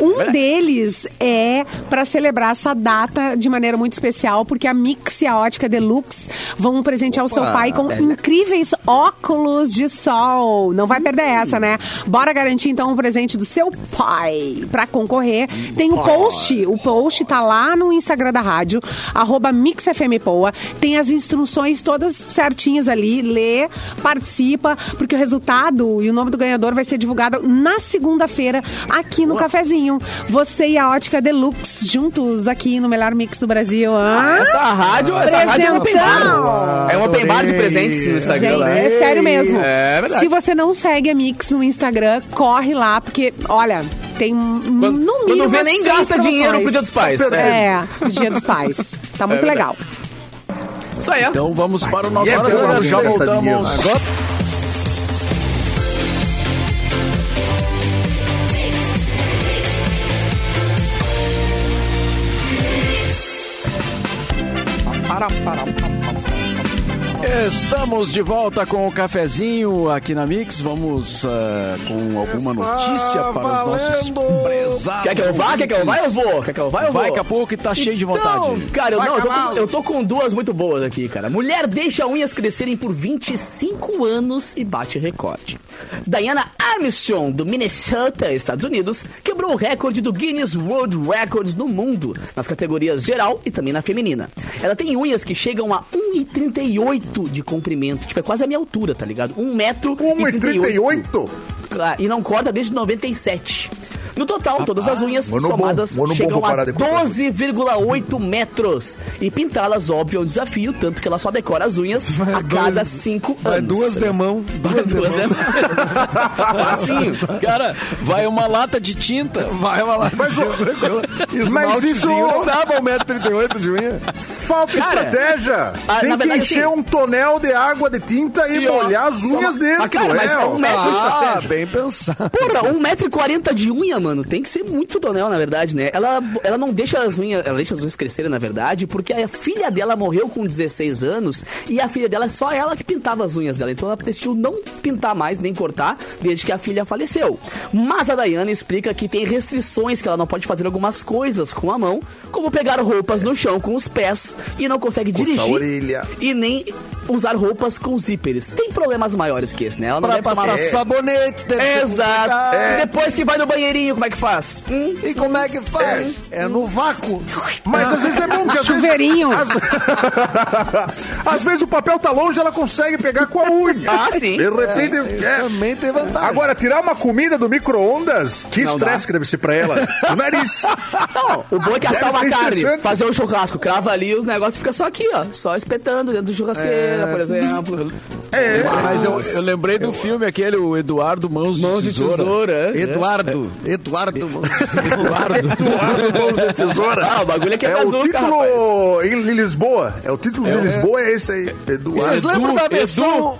Um deles é pra celebrar essa data de maneira muito especial, porque a Mix e a Ótica Deluxe vão presentear o seu pai com incríveis óculos de sol. Não vai perder essa, né? Bora garantir então o presente do seu pai pra concorrer. Tem o post, o post tá lá no Instagram da rádio, arroba MixFMPoa. Tem as instruções todas certinhas ali. Lê, participa, porque o resultado e o nome do ganhador vai ser divulgado na segunda-feira aqui no Cafezinho. Você e a Ótica Deluxe juntos aqui no melhor mix do Brasil. hã? Essa rádio, essa rádio é um open bar. É um open bar de presentes no Instagram Gente, lá. é sério mesmo. É verdade. Se você não segue a Mix no Instagram, corre lá, porque, olha, tem Quando- no quando mínimo vê, umas nem gasta dinheiro pro Dia dos Pais. É, pro Dia dos Pais. Tá muito verdade. legal. Isso aí. Então vamos para o nosso é agora. Já voltamos. dinheiro. Agora Estamos de volta com o cafezinho aqui na Mix. Vamos ah, com alguma notícia para os nossos valendo. prezados. Quer que eu vá? Quer que eu vá? Eu vou. Quer que eu vá? Eu vou. Vai, Capu, que tá cheio de Então, vontade. cara, eu, não, eu, tô com, eu tô com duas muito boas aqui, cara. Mulher deixa unhas crescerem por 25 anos e bate recorde. Diana Armstrong, do Minnesota, Estados Unidos, quebrou o recorde do Guinness World Records no mundo, nas categorias geral e também na feminina. Ela tem unhas que chegam a 1,38 de comprimento, tipo, é quase a minha altura, tá ligado? 1 metro e 38. 1,38? Claro, e não corta desde 97. No total, todas as unhas Mano bom, somadas bom chegam a de cortar. 12,8 metros. E pintá-las, óbvio, é um desafio, tanto que ela só decora as unhas a dois- cada 5 vai anos. duas demão. Vai Duas duas demão. demãos. Facinho. Cara, vai uma lata de tinta. Vai, vai lá. Mas, Esmaltezinho mas isso- não dá pra 1,38m de unha. Falta Cara, estratégia. ah, Tem que verdade, encher assim- um tonel de água de tinta e, E, ó, molhar as só unhas uma- dentro. Mas, cara, mas é um metro de Ah, estratégia. bem pensado. Porra, 1,40m de unha, mano. Tem que ser muito tonel, na verdade, né? Ela, ela não deixa as unhas. Ela deixa as unhas crescerem, na verdade, porque a filha dela morreu com 16 anos e a filha dela é só ela que pintava as unhas dela. Então ela decidiu não pintar mais, nem cortar, desde que a filha faleceu. Mas a Dayana explica que tem restrições que ela não pode fazer algumas coisas com a mão, como pegar roupas no chão com os pés e não consegue dirigir. E nem usar roupas com zíperes. Tem problemas maiores que esse, né? Ela não Pra deve tomar passar sabonete. deve Exato. E depois que vai no banheirinho, como é que faz? Hum? E como é que faz? É, no vácuo. Mas às vezes é bom que às vezes... Chuveirinho. Às... às vezes o papel tá longe, ela consegue pegar com a unha. Ah, sim. De repente... é. Também tem vantagem. Agora, tirar uma comida do micro-ondas, que Não estresse dá. que deve ser pra ela. O nariz. Não, o bom é que assar uma carne, estressante. fazer um churrasco, crava ali, os negócios ficam só aqui, ó. Só espetando dentro do churrasqueira, por exemplo. Mas eu, Eu lembrei do filme aquele, o Eduardo Mãos, Mãos de de Tesoura. tesoura. é. Eduardo, Eduardo. Eduardo. Mãos de tesoura. Ah, o bagulho aqui é, É o bazuca, rapaz. título em Lisboa. É o título de Lisboa, é esse aí. Eduardo. Vocês lembram da Edu, versão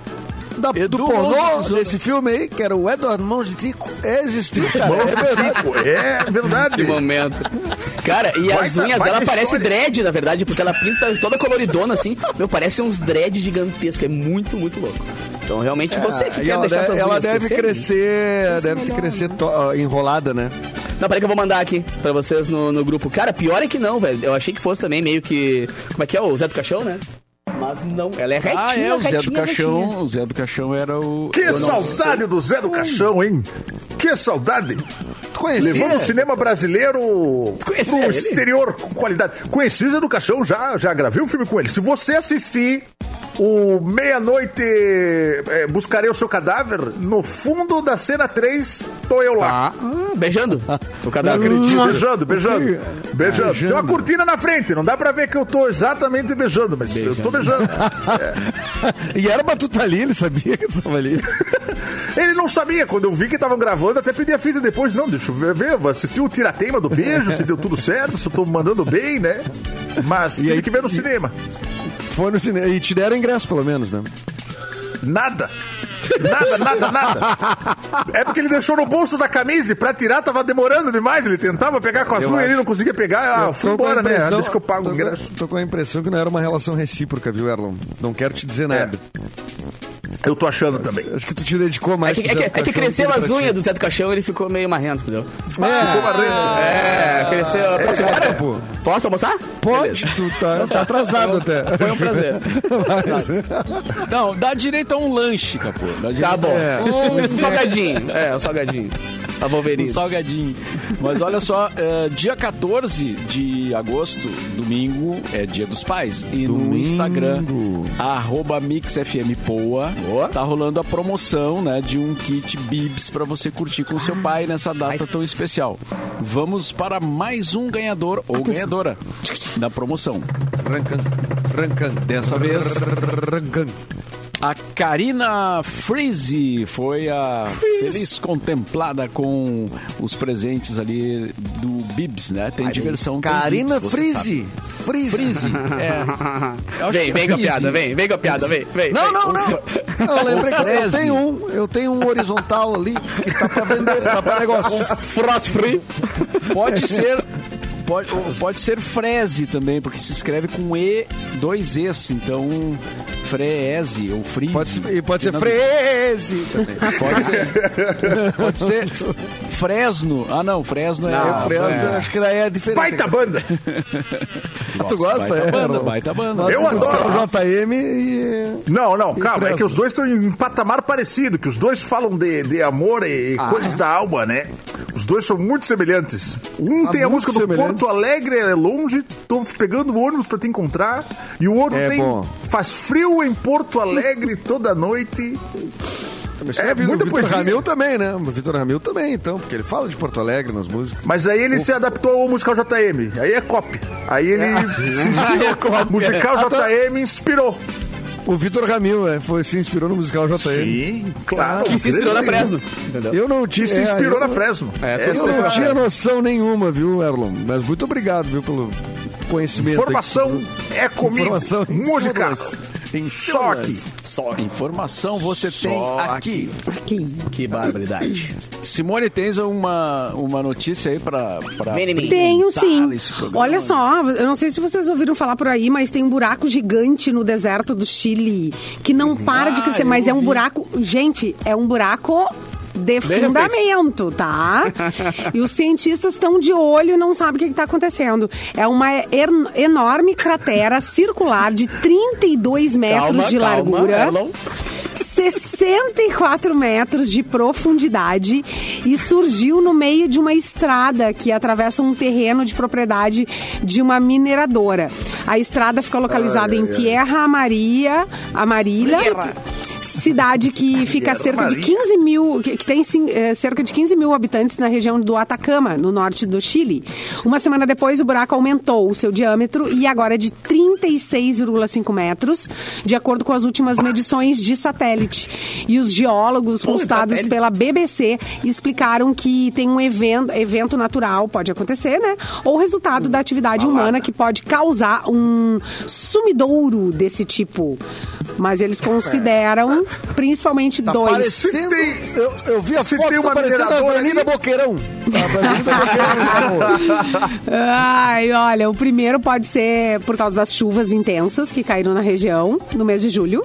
da, do pornô desse filme aí, que era o Edward Mãos de Tico? Existiu, cara. É verdade. É verdade. Que momento. Cara, e as Baita- unhas dela parece dread, na verdade, porque ela pinta toda coloridona assim. Meu, parece uns dread gigantescos. É muito, muito louco. Então, realmente, você que quer ela deixar deve, suas ela deve crescer, deve melhor. crescer to- enrolada, né? Não, peraí que eu vou mandar aqui pra vocês no, no grupo. Cara, pior é que não, velho. Eu achei que fosse também meio que... Como é que é? O Zé do Caixão, né? Mas não. Ela é retinha, Ah, é, o Zé do retinha, Caixão. retinha. O Zé do Caixão era o. Que eu não- saudade do Zé do Caixão, hein? Que saudade. Tu conhecia? Levando o cinema brasileiro Conhecia pro ele? exterior com qualidade. Conheci o Zé do Caixão, já, já gravei um filme com ele. Se você assistir o Meia-Noite é, Buscarei o Seu Cadáver, no fundo da cena 3, tô eu lá. Ah, ah, beijando o cadáver. Beijando, beijando. Beijando. Tem uma cortina na frente, não dá pra ver que eu tô exatamente beijando, mas eu tô beijando. E era Batuta ali, ele sabia que estava ali. Ele não sabia, quando eu vi que estavam gravando, até pedi a fita depois. Não, deixa eu ver, assistir o tirateima do beijo, se deu tudo certo, se eu tô mandando bem, né? Mas tive aí- que ver no cinema. Foi no cinema. E te deram ingresso, pelo menos, né? Nada. Nada, nada, nada. É porque ele deixou no bolso da camisa e pra tirar tava demorando demais. Ele tentava pegar com as unhas e ele não conseguia pegar. Ah, eu fui embora, né? impressão- Deixa que eu pago o ingresso. Tô com a impressão que não era uma relação recíproca, viu, Erlon? Não quero te dizer nada. Eu tô achando também. Acho que tu te dedicou É mais que, pro é que, é que cresceu que as unhas do Zé do Caixão ele ficou meio marrento, entendeu? Ficou marrento. É, cresceu. Posso, É, cara, pô. posso almoçar? Pode, tu tá, tá atrasado até. Foi um prazer. Mas- Não, dá direito a um lanche, capô. Dá direito Tá bom. É. Um, um salgadinho. É, um salgadinho. A Um Wolverine. salgadinho. Mas olha só, é, dia 14 de agosto, domingo, é dia dos pais. E no Domingo. Instagram, arroba MixFMPoa, Boa. tá rolando a promoção né, de um kit Bibs pra você curtir com seu pai nessa data tão especial. Vamos para mais um ganhador ou ganhadora da promoção. Rancan, rancan. Dessa vez, Rancan. A Karina Freeze foi a feliz contemplada com os presentes ali do Bibs, né? Tem diversão. Karina Bibs, Freeze. Freeze. Freeze. É. Vem, vem com a Freeze. piada, vem, vem com a piada, vem, vem. Não, vem. não, não. Eu lembrei que eu tenho um. Eu tenho um horizontal ali que tá pra vender, tá pra negócio. Frost free. Pode ser. Pode, ou pode ser Freze também, porque se escreve com E, dois Es, então Freeze ou Freeze. Pode, ser- e pode ser Freze também. Pode ser. Pode ser Fresno. Ah, não, Fresno é. É, Freze, acho que daí é diferente. Baita banda. Ah, tu gosta? baita é, banda, baita banda. Nós Eu adoro. JM e... Não, não, calma. É Fresno. que os dois estão em patamar parecido, que os dois falam de, de amor e Ah, coisas é? da alma, né? Os dois são muito semelhantes. Um Ah, tem a música do. Porto Alegre, é longe, tô pegando o ônibus pra te encontrar. E o outro É tem. bom. Faz frio em Porto Alegre toda noite. Mas É, é, o muita Vitor. Ramil também, né? O Vitor Ramil também, então, porque ele fala de Porto Alegre nas músicas. Mas aí ele se adaptou ao musical JM. Aí é copy. Aí ele se inspirou. musical Ah, tá. JM inspirou. O Vitor Ramil é, foi, se inspirou no musical JM. Sim, claro. Que se inspirou na Fresno. Eu não tinha. Se é, inspirou eu na Fresno. É, todo Eu não tinha noção nenhuma, viu, Erlon? Mas muito obrigado, viu, pelo conhecimento. Informação é comigo. Informação Música. Do lance. Em cima Só aqui. Só. Informação você tem aqui. Aqui. Que barbaridade. Simone, tens uma, uma notícia aí pra. pra. Tenho sim. Olha só, eu não sei se vocês ouviram falar por aí, mas tem um buraco gigante no deserto do Chile que não para de Ah, crescer, eu mas é um buraco. Gente, é um buraco. De fundamento, tá? e os cientistas estão de olho e não sabem o que está acontecendo. É uma er- enorme cratera circular de 32 metros Calma, de calma, largura. Erlon. 64 metros de profundidade e surgiu no meio de uma estrada que atravessa um terreno de propriedade de uma mineradora. A estrada fica localizada em Tierra Maria, Amarilha, cidade que fica a cerca de 15 mil, que, que tem sim, eh, cerca de 15 mil habitantes na região do Atacama, no norte do Chile. Uma semana depois, o buraco aumentou o seu diâmetro e agora é de 36,5 metros, de acordo com as últimas medições de satélite. E os geólogos consultados satélite. pela BBC explicaram que tem um evento, evento natural, pode acontecer, né? Ou resultado da atividade humana que pode causar um sumidouro desse tipo. Mas eles consideram principalmente Tá dois. parecendo. tem- eu, eu vi a se foto tem uma tá parecendo a Avenida ali- Boqueirão. Boqueirão. Ai, olha, o primeiro pode ser por causa das chuvas intensas que caíram na região no mês de julho.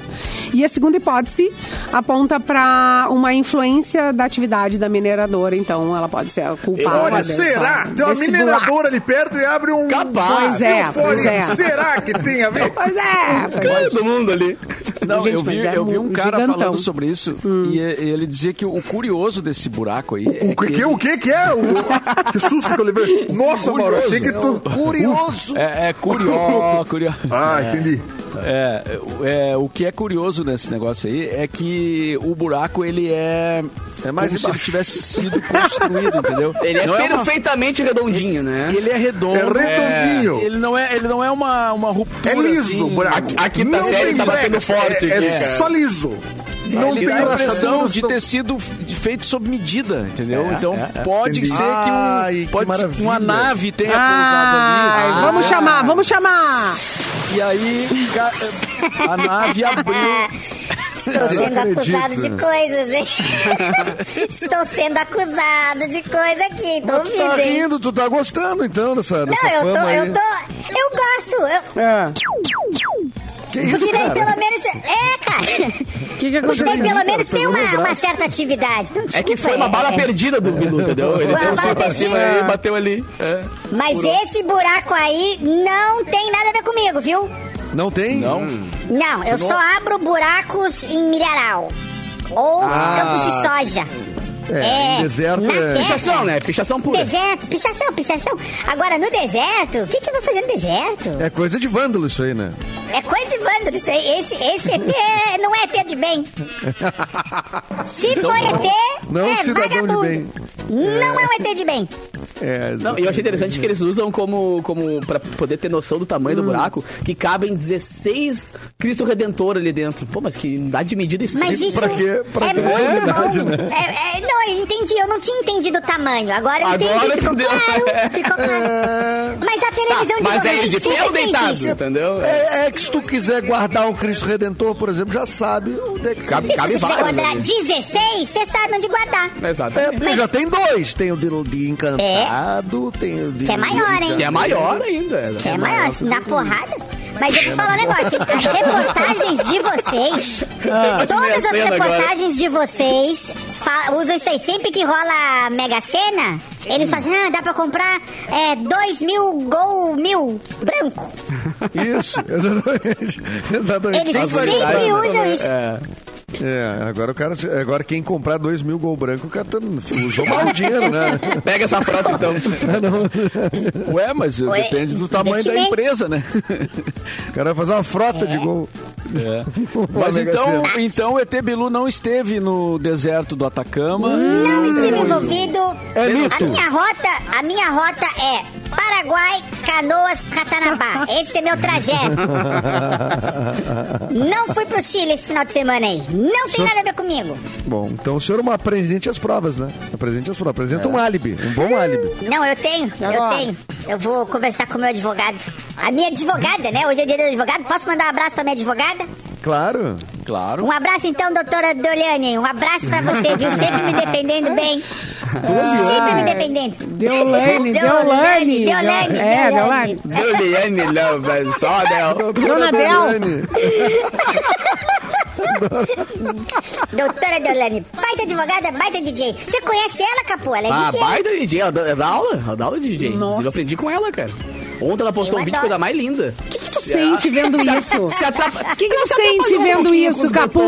E a segunda hipótese aponta para uma influência da atividade da mineradora, então ela pode ser a culpada. Olha, dessa- será? Tem uma mineradora buraco. ali perto e abre um. Capaz. Pois é, um pois é. Será que tem a ver? Pois é, é. Todo mundo ali. Não, Gente, eu vi, é eu vi um mu- cara gigantão. falando sobre isso e e ele dizia que o curioso desse buraco aí. O é que, que, ele- o que que é? O, que susto que eu levei. Nossa, Mauro, achei que tu... Curioso. É, é curioso, curioso. Ah, entendi. É, é, o que é curioso nesse negócio aí é que o buraco ele é. É mais como se ele tivesse sido construído, entendeu? Ele é Não uma- perfeitamente redondinho, né? Ele é redondo. É redondinho. ele não é, ele não é uma, uma ruptura. É liso assim. o buraco. Aqui- aqui tá Não sério, tá batendo forte É, é aqui, só liso. Não ele tem dá a impressão de ter sido feito sob medida, entendeu? É, então é, é. pode Entendi. ser que, um, Ai, que pode ser que uma maravilha. nave tenha Ai, pousado ali. vamos Ah, chamar, vamos chamar! E aí a nave abriu. Estou sendo acusado de coisas, hein? Estou sendo acusado de coisa aqui, tô Mas tu tá rindo, tu tá gostando então dessa, dessa Não, eu fama tô, aí. eu tô. Eu gosto. Eu, É. Que porque isso, daí cara? pelo menos. É, cara. O que, que Porque daí aconteceu? pelo menos tem uma, uma certa atividade. Não, É que foi uma bala é- perdida do Bilu, entendeu? Ele Foi deu uma um soco bala pra cima e bateu ali. É. Mas esse buraco aí não tem nada a ver comigo, viu? Não tem? Não. Não, eu só abro buracos em milharal. Ou campos de soja. É, em deserto é- terra. Pichação, né? Pichação pura. Deserto, pichação, pichação. Agora, no deserto, o que, que eu vou fazer no deserto? É coisa de vândalo isso aí, né? É coisa de vândalo isso aí. Esse, esse ET não é ET de bem. Se for ET, Não é de vagabundo. bem. Não é um ET de bem. É, Não, eu achei interessante que eles usam como, como pra poder ter noção do tamanho Hum. do buraco, que cabem 16 Cristo Redentor ali dentro. Pô, mas que dá de medida isso. Mas isso pra quê? Pra é muito bom. né? É, é, não, eu entendi. Eu não tinha entendido o tamanho. Agora eu Agora entendi. Ficou entendeu. claro. Ficou claro. É, Mas a televisão de Mas é de pé deitado, isso. entendeu? é, é que se tu quiser guardar um Cristo Redentor, por exemplo, já sabe onde é que Cabe- E se cabe você vários guardar ali. 16, você sabe onde guardar. Exato. É, porque já tem dois. Tem o de, de encantado, tem o de... Que é maior, hein? Que é maior ainda. Que é maior, na porrada. Mas eu vou falar um negócio. As reportagens de vocês, todas as cena agora. reportagens de vocês usam isso aí. Sempre que rola Mega Sena, eles fazem, ah, dá pra comprar é, 2 mil gol mil branco. Isso, exatamente. exatamente. Eles Faz sempre usam isso. É. É, agora o cara. Agora quem comprar dois mil gol branco, o cara tá, usou mal o dinheiro, né? Pega essa frota então. Ué, mas Ué, depende do tamanho da empresa, né? O cara vai fazer uma frota de gol. Uma Mas então, então o ET Bilu não esteve no deserto do Atacama. Não estive envolvido. É mito. A minha rota, a minha rota é Paraguai, Canoas, Catanabá. Esse é meu trajeto. Não fui pro Chile esse final de semana aí. Não tem nada a ver comigo. Bom, então o senhor apresente as provas, né? Apresente as provas. Apresenta um álibi, um bom álibi. Não, eu tenho, eu Agora. tenho. Eu vou conversar com o meu advogado. A minha advogada, né? Hoje é dia do advogado. Posso mandar um abraço pra minha advogada? Claro. Claro. Um abraço então, doutora Doliane. Um abraço pra você, viu? Sempre me defendendo bem. Sempre me defendendo. Deolane, Deolane. Deolane, É, Deolane. Deolane. Love, só Del. Dona Del. Doutora Deolane, baita advogada, baita DJ. Você conhece ela, Capu? Ela é Ah, DJ. baita DJ, ela dá aula, ela dá aula de DJ. Nossa. Eu aprendi com ela, cara. Ontem ela postou Eu um vídeo adoro. coisa mais linda. O que, que tu sente vendo isso? Atrapa- O que, que tu se sente um vendo com isso, Capu?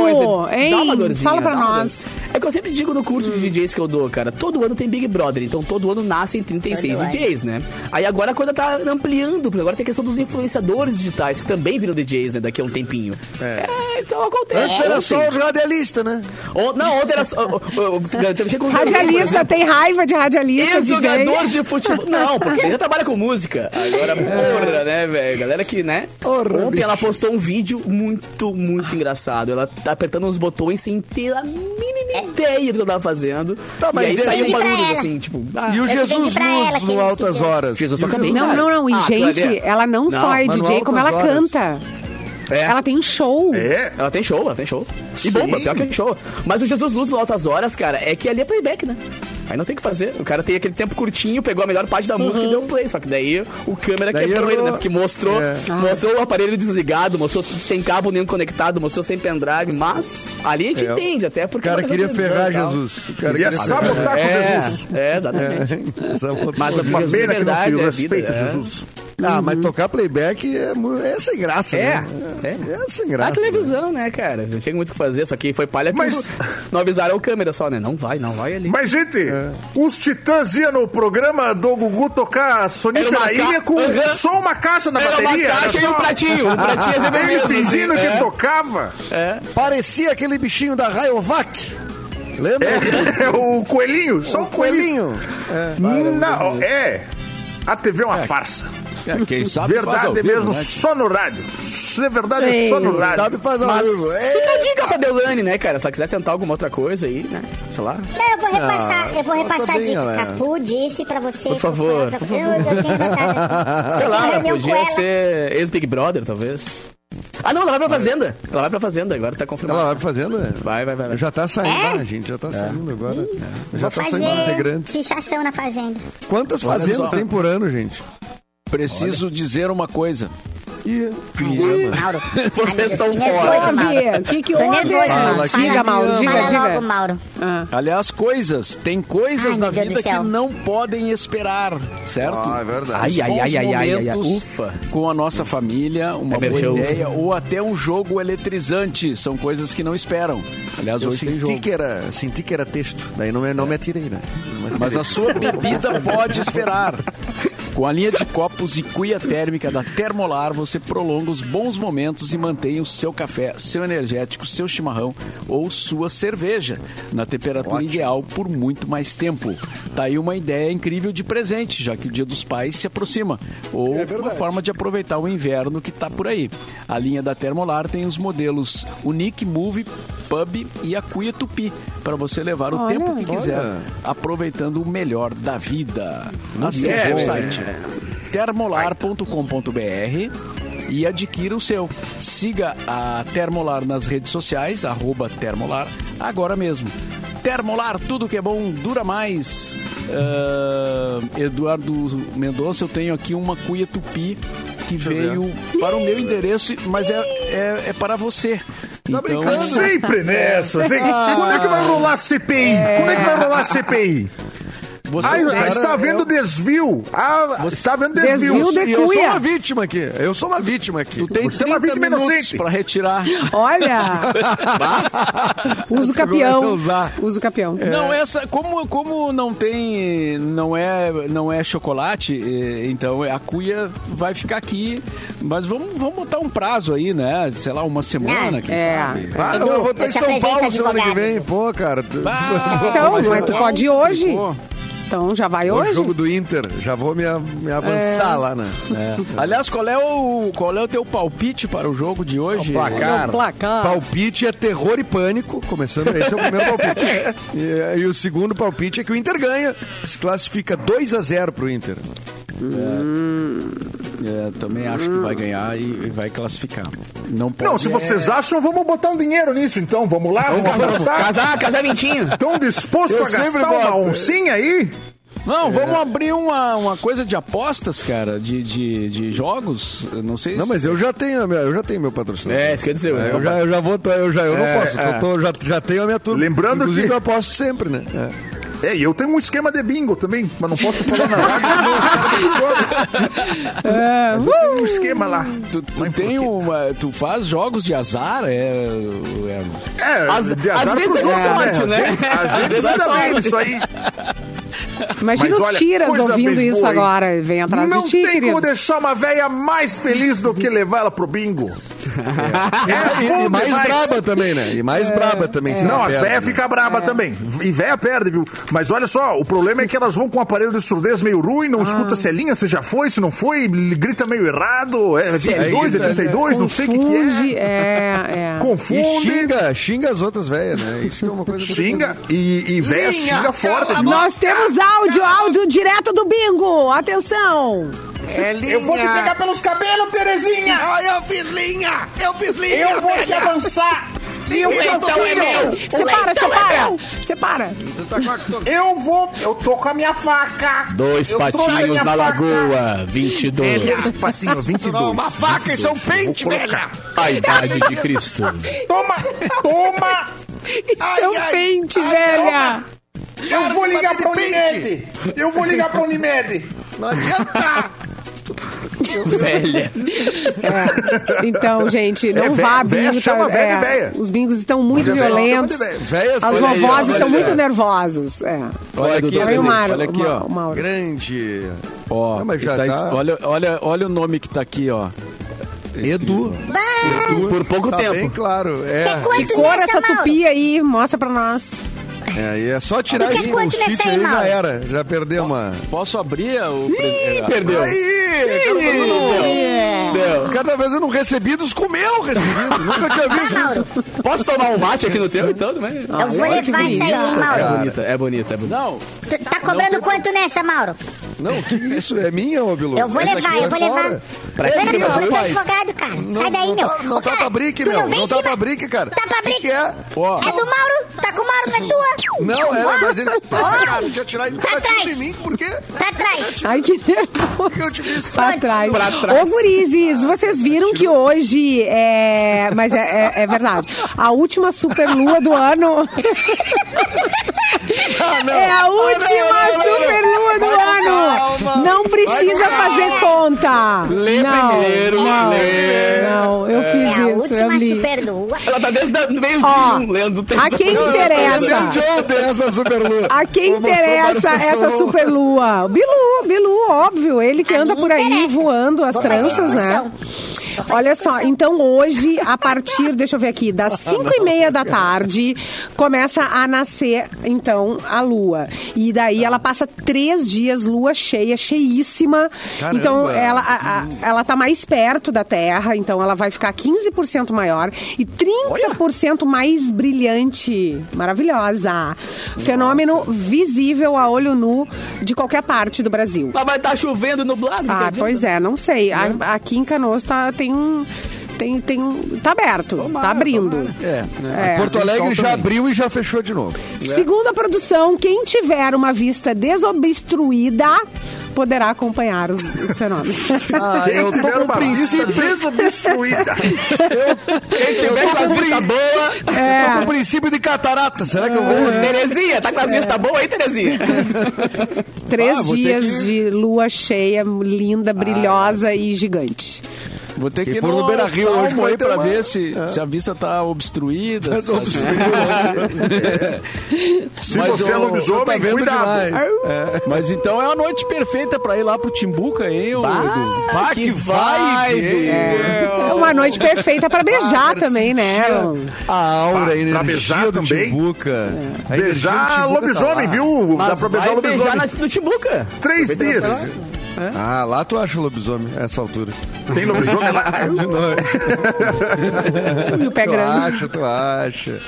Hein? Fala pra nós. É que eu sempre digo no curso de DJs que eu dou, cara, todo ano tem Big Brother, então todo ano nascem 36 Todo ano. DJs, né? Aí agora a coisa tá ampliando, porque agora tem a questão dos influenciadores digitais, que também viram DJs, né, daqui a um tempinho. É, então acontece. Antes era só os radialistas, né? Ou- não, ontem era só... um Radialista, tem raiva de radialista. Ex-jogador de futebol. Não, porque ele já trabalha com música. Agora, porra, né, velho? Galera que, né? Porra, Ontem bicho. ela postou um vídeo muito, muito engraçado. Ela tá apertando uns botões sem ter a mínima ideia do que ela tava fazendo. Tá, mas e aí saiu Pra barulhos ela. assim, tipo. ah, E o Jesus Luz no Altas. Horas. Jesus toca bem, Não, cara. não, não. E, Ah, gente, é- ela não, só é DJ, como ela Horas. canta. É. Ela tem show. É? Ela tem show, ela tem show. E bomba, pior que tem show. Mas o Jesus Luz no Altas Horas, cara, é que ali é playback, né? Aí não tem o que fazer. O cara tem aquele tempo curtinho, pegou a melhor parte da música e deu play. Só que daí o câmera Daí quebrou ele, né? Porque mostrou, É. mostrou o aparelho desligado, mostrou sem cabo nenhum conectado, mostrou sem pendrive. Mas ali a gente É, entende, até O porque. cara não queria ferrar. Jesus. O cara Queria queria sabotar com É, Jesus. é, exatamente. É, sabotar. Mas Uma Jesus, pena que não verdade, se é respeita é. Jesus. Ah, mas tocar playback é, é sem graça, É, né? é. É sem Na graça. televisão, né, cara? Não tinha muito o que fazer, só que foi palha que Mas- não avisaram o câmera só, né? Não vai, não vai ali. Mas, gente, É. os Titãs iam no programa do Gugu tocar Sonífera Era uma Ilha com Aham. só uma caixa na Era uma bateria. caixa e era um pratinho, um pratinho é Ele mesmo, fingindo assim, que é. tocava. Parecia aquele bichinho da Rayovac. Lembra? É o coelhinho, só o coelhinho. Coelhinho. Não, é. A TV é uma farsa. É, quem sabe faz ao Verdade vivo, mesmo, né? só no rádio. Se é verdade, é só no rádio. Sabe fazer ao Mas vivo. É. fica a dica pra Deolane, né, cara? Se ela quiser tentar alguma outra coisa aí, né? Sei lá. Não, eu vou repassar, eu vou repassar a dica. Capu disse pra você. Por favor, Eu, por eu, eu tenho. Sei lá, podia ela. ser ex-Big Brother, talvez. Ah, não, ela vai pra Fazenda. Ela vai pra Fazenda, agora tá confirmado. Ela vai fazendo, né? Vai, vai, vai. vai. Já tá saindo, É? ah, a gente já tá saindo agora. Já Vou tá saindo integrantes. fichação na fazenda. Quantas fazendas tem por ano, gente? Preciso dizer uma coisa. Ih. Mauro. Vocês estão Nervoso, fora. O que que Tô houve? Fala, Diga, Mauro, diga, Fala diga. logo, Mauro. Aliás, coisas. Tem coisas Ai, na vida que não podem esperar, certo? Ah, é verdade. Ai, ai, ai, ai, ai, ai, Ufa. com a nossa família, uma É boa ideia, ou até um jogo eletrizante. São coisas que não esperam. Aliás, Eu hoje tem jogo. que, era, senti que era texto. Daí não, me- não me atirei, né? Não me Mas a sua bebida pode esperar. Com a linha de copos e cuia térmica da Termolar, você prolonga os bons momentos e mantém o seu café, seu energético, seu chimarrão ou sua cerveja na temperatura Ótimo. ideal por muito mais tempo. Tá aí uma ideia incrível de presente, já que o Dia dos Pais se aproxima. Ou É uma forma de aproveitar o inverno que tá por aí. A linha da Termolar tem os modelos Unique Move, Pub e a Cuia Tupi, para você levar o Olha, tempo que quiser olha. aproveitando o melhor da vida. Acesse é, o site termolar.com.br e adquira o seu. Siga a Termolar nas redes sociais, arroba Termolar, agora mesmo. Termolar, tudo que é bom dura mais. Ah, Eduardo Mendonça, eu tenho aqui uma cuia tupi que eu veio para o meu endereço, mas é, é, é para você. Tá brincando? Sempre nessa. sempre. Quando é que vai rolar CPI? Quando é que vai rolar CPI? Você Ah, tem- está havendo desvio. Ah, está havendo desvio. Desvio de E eu sou uma vítima aqui. Eu sou uma vítima aqui. Tu tem Você é uma 30 vítima minutos inocente. para retirar. Olha! Usa o capião. O capião. Não, essa, como, como não tem, não é, não é chocolate, então a cuia vai ficar aqui, mas vamos, vamos botar um prazo aí, né? Sei lá, uma semana, quem É. sabe? Ah, eu vou estar eu em São Paulo semana que vem. Pô, cara. tu- Ah, Então, não é tu então, pode ir hoje? pô. Então já vai O hoje? jogo do Inter. Já vou me, me avançar lá, né? Aliás, qual é, o, qual é o teu palpite para o jogo de hoje? No placar. Palpite é terror e pânico. Começando, esse é o primeiro palpite. E, e o segundo palpite é que o Inter ganha. Se classifica 2 a 0 pro Inter. É, também acho que vai ganhar e, e vai classificar. Não pode. Não, se vocês acham, vamos botar um dinheiro nisso, então. Vamos lá, vamos apostar. Casar, casar vintinho. Estão dispostos Eu a gastar uma boto. oncinha aí? Não, vamos abrir uma, uma coisa de apostas, cara, de, de, de jogos. Eu Não sei Não, se- mas eu já tenho, minha- eu já tenho meu patrocinador. É, isso quer dizer. É, eu, já, eu já vou, eu já eu É, não posso, tô- é. tô- já, já tenho a minha turma. Lembrando Inclusive que- eu aposto sempre, né? É. É, e eu tenho um esquema de bingo também, mas não posso falar na rádio. Ah, Mas eu tenho um esquema lá. Tu, tu tem uma. Tu faz jogos de azar? É. é- É, Às- de às azar vezes é outros, sorte, né? A gente, a Às gente vezes ainda é bem sorte. nisso aí. Imagina Mas os olha, tiras coisa ouvindo isso boa, agora. Vem atrás Não de ti, tem querido. como deixar uma velha mais feliz do que levar ela pro bingo. É, E, bom e mais demais. braba também, né? E mais braba também. se Não, perde, velhas né? ficam brabas também. E véia perde, viu? Mas olha só, o problema é que elas vão com um aparelho de surdez meio ruim, não escuta se é linha, se já foi, se não foi, grita meio errado, é 22, é isso, 32, não sei o que, que Confunde, é. é, é. E Confunde, xinga, xinga as outras velhas, né? Isso que é uma coisa xinga e, e véia Linha, xinga forte. a? Nós temos áudio, áudio direto do bingo. Atenção. É linha. Eu vou te pegar pelos cabelos, Terezinha! Ai, eu fiz linha! Eu fiz linha, Eu vou te velha! avançar! E o Então meu é filho! Separa, separa. Separa. Tá com a... tu- Eu vou, eu tô com a minha faca! Dois Eu patinhos na faca. lagoa, 22. Dois patinhos, 22. Uma faca, isso é um pente, velha! A idade de Cristo. Toma! Toma! Isso é um ai, pente, ai, velha. Eu vou ligar pra Unimed! Eu vou ligar pra Unimed! Não adianta! Velha. É. Então, gente, não É, vá bingo. chama tá- véia é, véia. Os bingos estão muito violentos. véia. Véias, As vovós estão muito nervosas. É. Olha aqui, Olha o Mauro. olha aqui, ó. o Mauro. Grande. Ó, Não, mas já tá tá- olha, olha, olha o nome que tá aqui, ó. Edu. Por pouco tá tempo. bem claro. É, Que cor nessa, essa Mauro? tupi aí? Mostra pra nós. É, e é só tirar esse post-it aí, aí, já Mauro? era. Já perdeu uma... Posso abrir o. pre- Perdeu. Aí, cada vez eu não- Cada vez eu não recebi dos com o meu recebido. Nunca tinha visto isso. Posso tomar um mate aqui no teu, então? Também? Eu vou que levar isso aí, hein, É Mauro. bonita, é bonita, é bonita. Não, Tu tá cobrando quanto nessa, Mauro? Não, que isso? É minha, ô Bilu? Eu vou Essa levar, eu é vou fora. levar. Pra Eu quem não que pro rapaz? advogado, cara. Não, Sai daí, não meu. Tá, não Ô, tá cara, pra brique, meu. Não, Não tá cima. pra brique, cara. Tá pra Que brique. que é? ó. É do Mauro? Tá com o Mauro, não é tua? Não, é, mas ele... Ó. Cara, tirar ele Pra trás. de mim, por quê? Pra trás. Ai, que nervoso. eu te fiz? Pra trás. Pra trás. Ô, gurizes, vocês viram que hoje é... Mas é, é- é verdade. A última superlua do ano... Ah, não. É a Ah, não, última não, não, não. superlua do ano. calma. Não precisa fazer calma. conta. Lê não, primeiro, não, lê. não, eu É fiz a isso, eu última li. superlua. Ela tá desde o meio de Ó, um, lendo o texto. a quem Não, interessa? de essa superlua. A quem interessa essa superlua? O Bilu, Bilu, óbvio. Ele que A anda por aí interessa. voando as tranças, né? Olha só, então hoje, a partir, deixa eu ver aqui, das 5 e meia da tarde, começa a nascer, então, a lua. E daí ela passa três dias, lua cheia, cheíssima. Caramba. Então, ela, a- a- ela tá mais perto da Terra, então ela vai ficar 15% maior e 30% mais brilhante. Maravilhosa. Fenômeno visível a olho nu de qualquer parte do Brasil. Mas vai estar chovendo nublado. Ah, pois é, não sei. A- Aqui em Canoas tá, tem um. Tem, tem um. Tá aberto, Tomara, tá abrindo. É, né? É. Porto Alegre já também. abriu e já fechou de novo. Segundo a produção, quem tiver uma vista desobstruída poderá acompanhar os, os fenômenos. Ah, Quem eu tô tiver com uma vista princípio... desobstruída. Quem tiver com as vistas boas... Eu tô com princípio de catarata. Será que eu vou... Terezinha, tá com as vistas boas aí, Terezinha? Três Ah, dias que- de lua cheia, linda, brilhosa e gigante. Vou ter que ir for no Beira Rio hoje vai aí pra uma- ver se, se a vista tá obstruída. se- Se Mas você é lobisomem, tá vendo cuidado. demais. Mas então é a noite perfeita pra ir lá pro Timbuca, hein, ô Edu? Ah, que vibe! É uma noite perfeita pra beijar também, né? A aura, a Pra- beijar do também. Timbuca. Do Beijar Timbuca lobisomem, tá viu? Dá Mas pra beijar vai beijar lobisomem. na, no Timbuca. Três dias. Ah, lá tu acha lobisomem, essa altura. Tem lobisomem lá. De noite. E o pé Tu grande. acha, tu acha.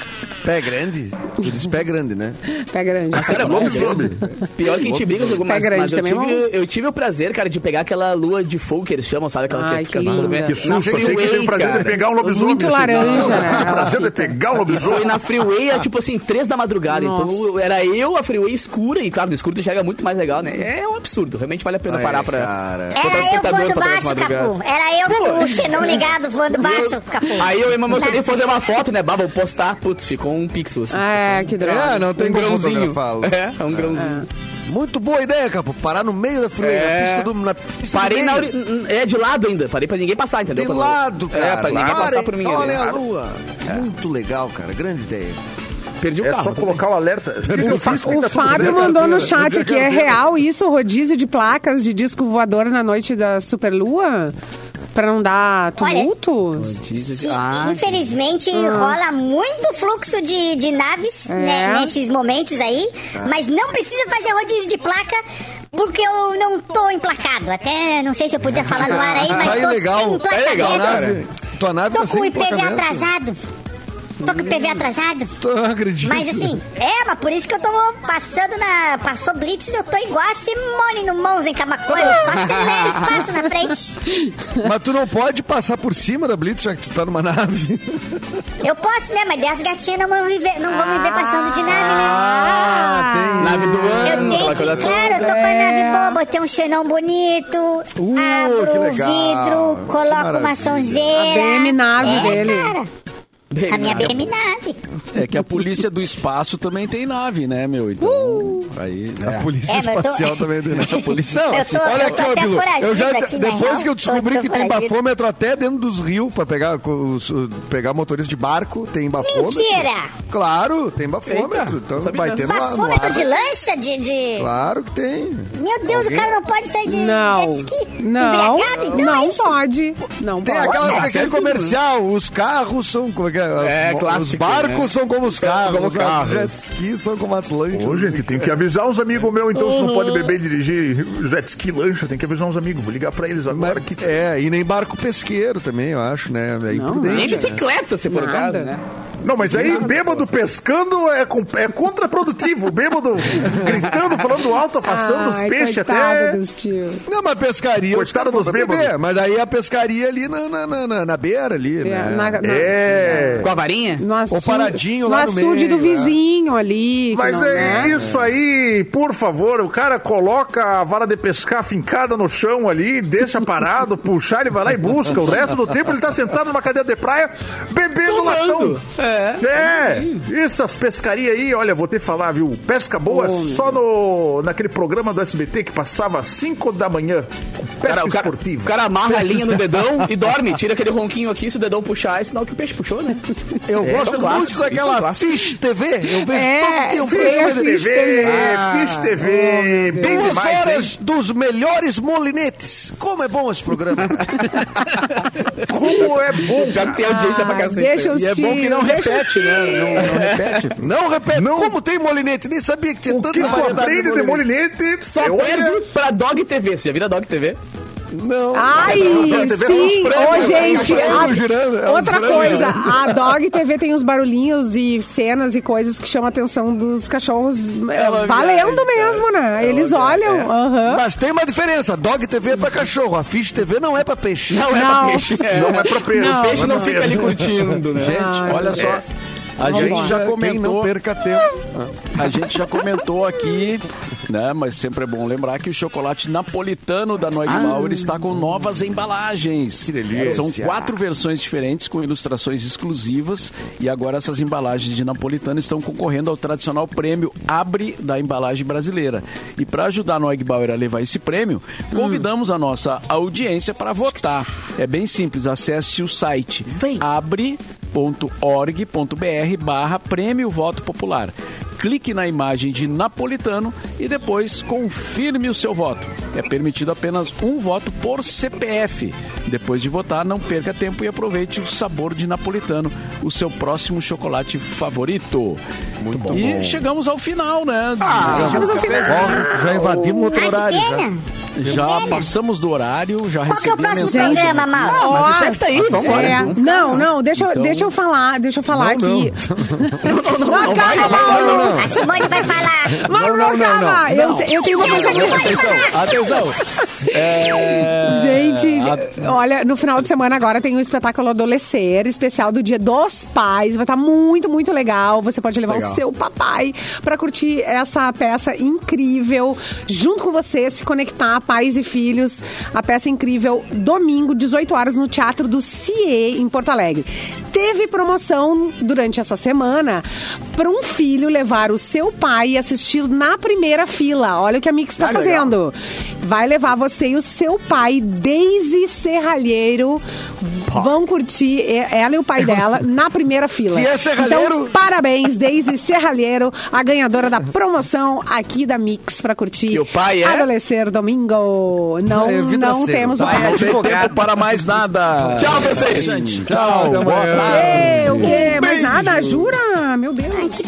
Pé grande? Tu diz pé grande, né? Pé grande. Cara, Lobisomem. Pior que a gente briga, mas, Pé grande mas eu, também é tive, eu tive o prazer, cara, de pegar aquela lua de fogo que eles chamam, sabe? Aquela Ai, que fica que linda. Que Na susto, achei que freeway, teve o prazer de cara. pegar um lobisomem. Muito laranja, né? O Ela prazer de pegar um Foi lobisomem. na freeway, é, tipo assim, três da madrugada. Nossa. Então era eu, a freeway escura, e claro, no escuro tu enxerga muito mais legal, né? É um absurdo, realmente vale a pena Ah, é, parar pra. cara. Era eu voando baixo. Capu. Era eu com o xenão ligado voando baixo, Capu. Aí eu me emocionei Tá. fazer uma foto, né? Vou postar. Putz, ficou um pixel assim. É, que droga. É, não tem um grãozinho. É, é um grãozinho. Muito boa ideia, Capo. Parar no meio da freeway, É. na pista do. Na pista Parei do na. É, de lado ainda. Parei pra ninguém passar, entendeu? De lado, cara. É, pra ninguém Parem, passar por mim. ali. Olha a lua. Muito legal, cara. Grande ideia. Perdi o É carro. só colocar o alerta. O, Fa- o tá Fábio mandou no chat aqui, é real isso, rodízio de placas de disco voador na noite da Superlua? Pra não dar tumultos? Sim, Ah, infelizmente rola muito fluxo de, de naves É. né, nesses momentos aí, mas não precisa fazer rodízio de placa porque eu não tô emplacado. Até não sei se eu podia falar no ar aí, mas Tá tô legal. sem É emplacamento. legal, Tua cara. nave, tua nave Tô tá com sem o IPV atrasado. Tô com o IPV atrasado. Tô, acredito. Mas assim, é, mas por isso que eu tô passando na. Passou Blitz, eu tô igual a Simone no Mons em Camacuã. Eu só acelero e passo na frente. Mas tu não pode passar por cima da Blitz, já que tu tá numa nave. Eu posso, né? Mas 10 gatinhas não vão, viver, não vão me ver passando de nave, né? Ah, tem. Nave do Eu ano, tenho aquela que, claro, eu tô com a nave boa, botei um xenão bonito, Uh, abro que o vidro, coloco uma sonzeira. A BM nave é, dele. Cara, a minha BM nave. É que a polícia do espaço também tem nave, né, meu? Então, aí... A polícia É, eu tô- espacial também tem, né? A polícia tô- espacial. Olha aqui, ó, Bilu. Eu já, aqui, depois real. que eu descobri Tô- tô que tem bafômetro até dentro dos rios pra pegar, os- pegar motorista de barco, tem bafômetro. Mentira! Claro, tem Eita, bafômetro. Então não sabia vai lá no Bafômetro ar. de lancha, de... de... Claro que tem. Meu Deus, Alguém- o cara não pode sair de Não, jet ski? não? Então é não isso. pode. Não Tem pode. aquela, tá aquele certo, comercial, os carros são como é que é? Os- É, os clássico, barcos né? são como os São carros, como os carros. jet skis são como as lanchas. Ô, gente, tem que avisar uns amigos meus, então, se não pode beber e dirigir jet ski lancha, tem que avisar uns amigos. Vou ligar pra eles agora Mas- que É, e nem barco pesqueiro também, eu acho, né? É imprudente. Nem né? bicicleta, se for o Nada. caso, né? Não, mas aí bêbado pescando é, com- é contraprodutivo. Bêbado gritando, falando alto, afastando os peixes até. dos tios. Não, mas pescaria. Coitado dos bêbados. beber, Mas aí a pescaria ali na, na, na, na- na beira ali, É, né? na- na- É. Com a varinha? no açude, paradinho lá no açude do meio, é. vizinho ali. Mas não, é né? isso aí, por favor, o cara coloca a vara de pescar fincada no chão ali, deixa parado, puxar, ele vai lá e busca. O resto do tempo ele tá sentado numa cadeira de praia, bebendo latão. É. É, essas pescarias aí, olha, vou ter que falar, viu? Pesca boa só no, naquele programa do SBT que passava às 5 da manhã. Pesca Cara, o, cara, esportiva. o cara amarra a linha no dedão e dorme. Tira aquele ronquinho aqui, se o dedão puxar, é sinal que o peixe puxou, né? Eu É, gosto é muito é daquela clássico. Fish TV. Eu vejo É, todo tempo. Fish de- TV, Fish TV, bem Duas demais, horas hein? dos melhores molinetes. Como é bom esse programa. Como é bom, tem audiência pra Ah, cacete. deixa os E é bom que não repete, né? Não, não repete. Não repete. Não. Como tem molinete? Nem sabia que tinha O tanta que tu variedade aprende de molinete, Só é, olha, perde pra Dog TV. Você já vira Dog TV? Não. Ai, TV sim, prêmios, ô é gente, a- girando, é outra coisa, girando. a Dog TV tem uns barulhinhos e cenas e coisas que chamam a atenção dos cachorros é, valendo viagem, mesmo, né? É Eles uma olham, viagem, aham. Mas tem uma diferença. Dog TV é pra cachorro. A Fish TV não é pra peixe. Não, é Não. pra peixe. É. não é pro peixe. O peixe não é fica ali curtindo, né? Gente, olha só. A gente já Quem não comentou, perca tempo. a gente já comentou aqui, né? Mas sempre é bom lembrar que o chocolate napolitano da Noig Bauer está com novas embalagens. Que delícia. São quatro versões diferentes com ilustrações exclusivas e agora essas embalagens de napolitano estão concorrendo ao tradicional prêmio Abre da embalagem brasileira. E para ajudar a Noig Bauer a levar esse prêmio, convidamos a nossa audiência para votar. É bem simples, acesse o site Vem. abre napolitano.org.br barra prêmio voto popular. Clique na imagem de napolitano e depois confirme o seu voto. É permitido apenas um voto por CPF. Depois de votar, não perca tempo e aproveite o sabor de napolitano, o seu próximo chocolate favorito. Muito bom. E chegamos ao final, né? Chegamos ao final. Já invadimos outro horário. Já. Já passamos do horário, já Qual que é o recebi a próximo mensagem. programa, Mauro? Mas o Ó, chefe tá aí, vamos embora. É, não, não, deixa, eu- Então- deixa eu falar, deixa eu falar Não, aqui. Não, não, não, Não, vai, calma, vai, vai, Mauro. vai, vai. A Simone vai falar. Mauro Não, não, não, Morgana, não. eu, eu tenho uma coisa aqui. Atenção, atenção. É... Gente, a- olha, no final de semana agora tem o espetáculo Adolescer, especial do Dia dos Pais. Vai estar muito, muito legal. Você pode levar Legal. o seu papai pra curtir essa peça incrível, junto com você, se conectar, pais e filhos. A peça incrível, domingo, 18 horas, no Teatro do CIE, em Porto Alegre. Teve promoção durante essa semana para um filho levar o seu pai e assistir na primeira fila. Olha o que a Mix está Ah, legal. fazendo. Vai levar você e o seu pai, Daisy Serralheiro, vão curtir e- ela e o pai dela na primeira fila. Que é serralheiro? Então, parabéns, Daisy Serralheiro, a ganhadora da promoção aqui da Mix pra curtir. Que o pai é? Adolescer domingo. Não, É não temos o Pai é pai. Não tem advogado. tempo para mais nada. Tchau, vocês. Tchau, até amanhã. Ei, o quê? Mais nada? Jura? Meu Deus.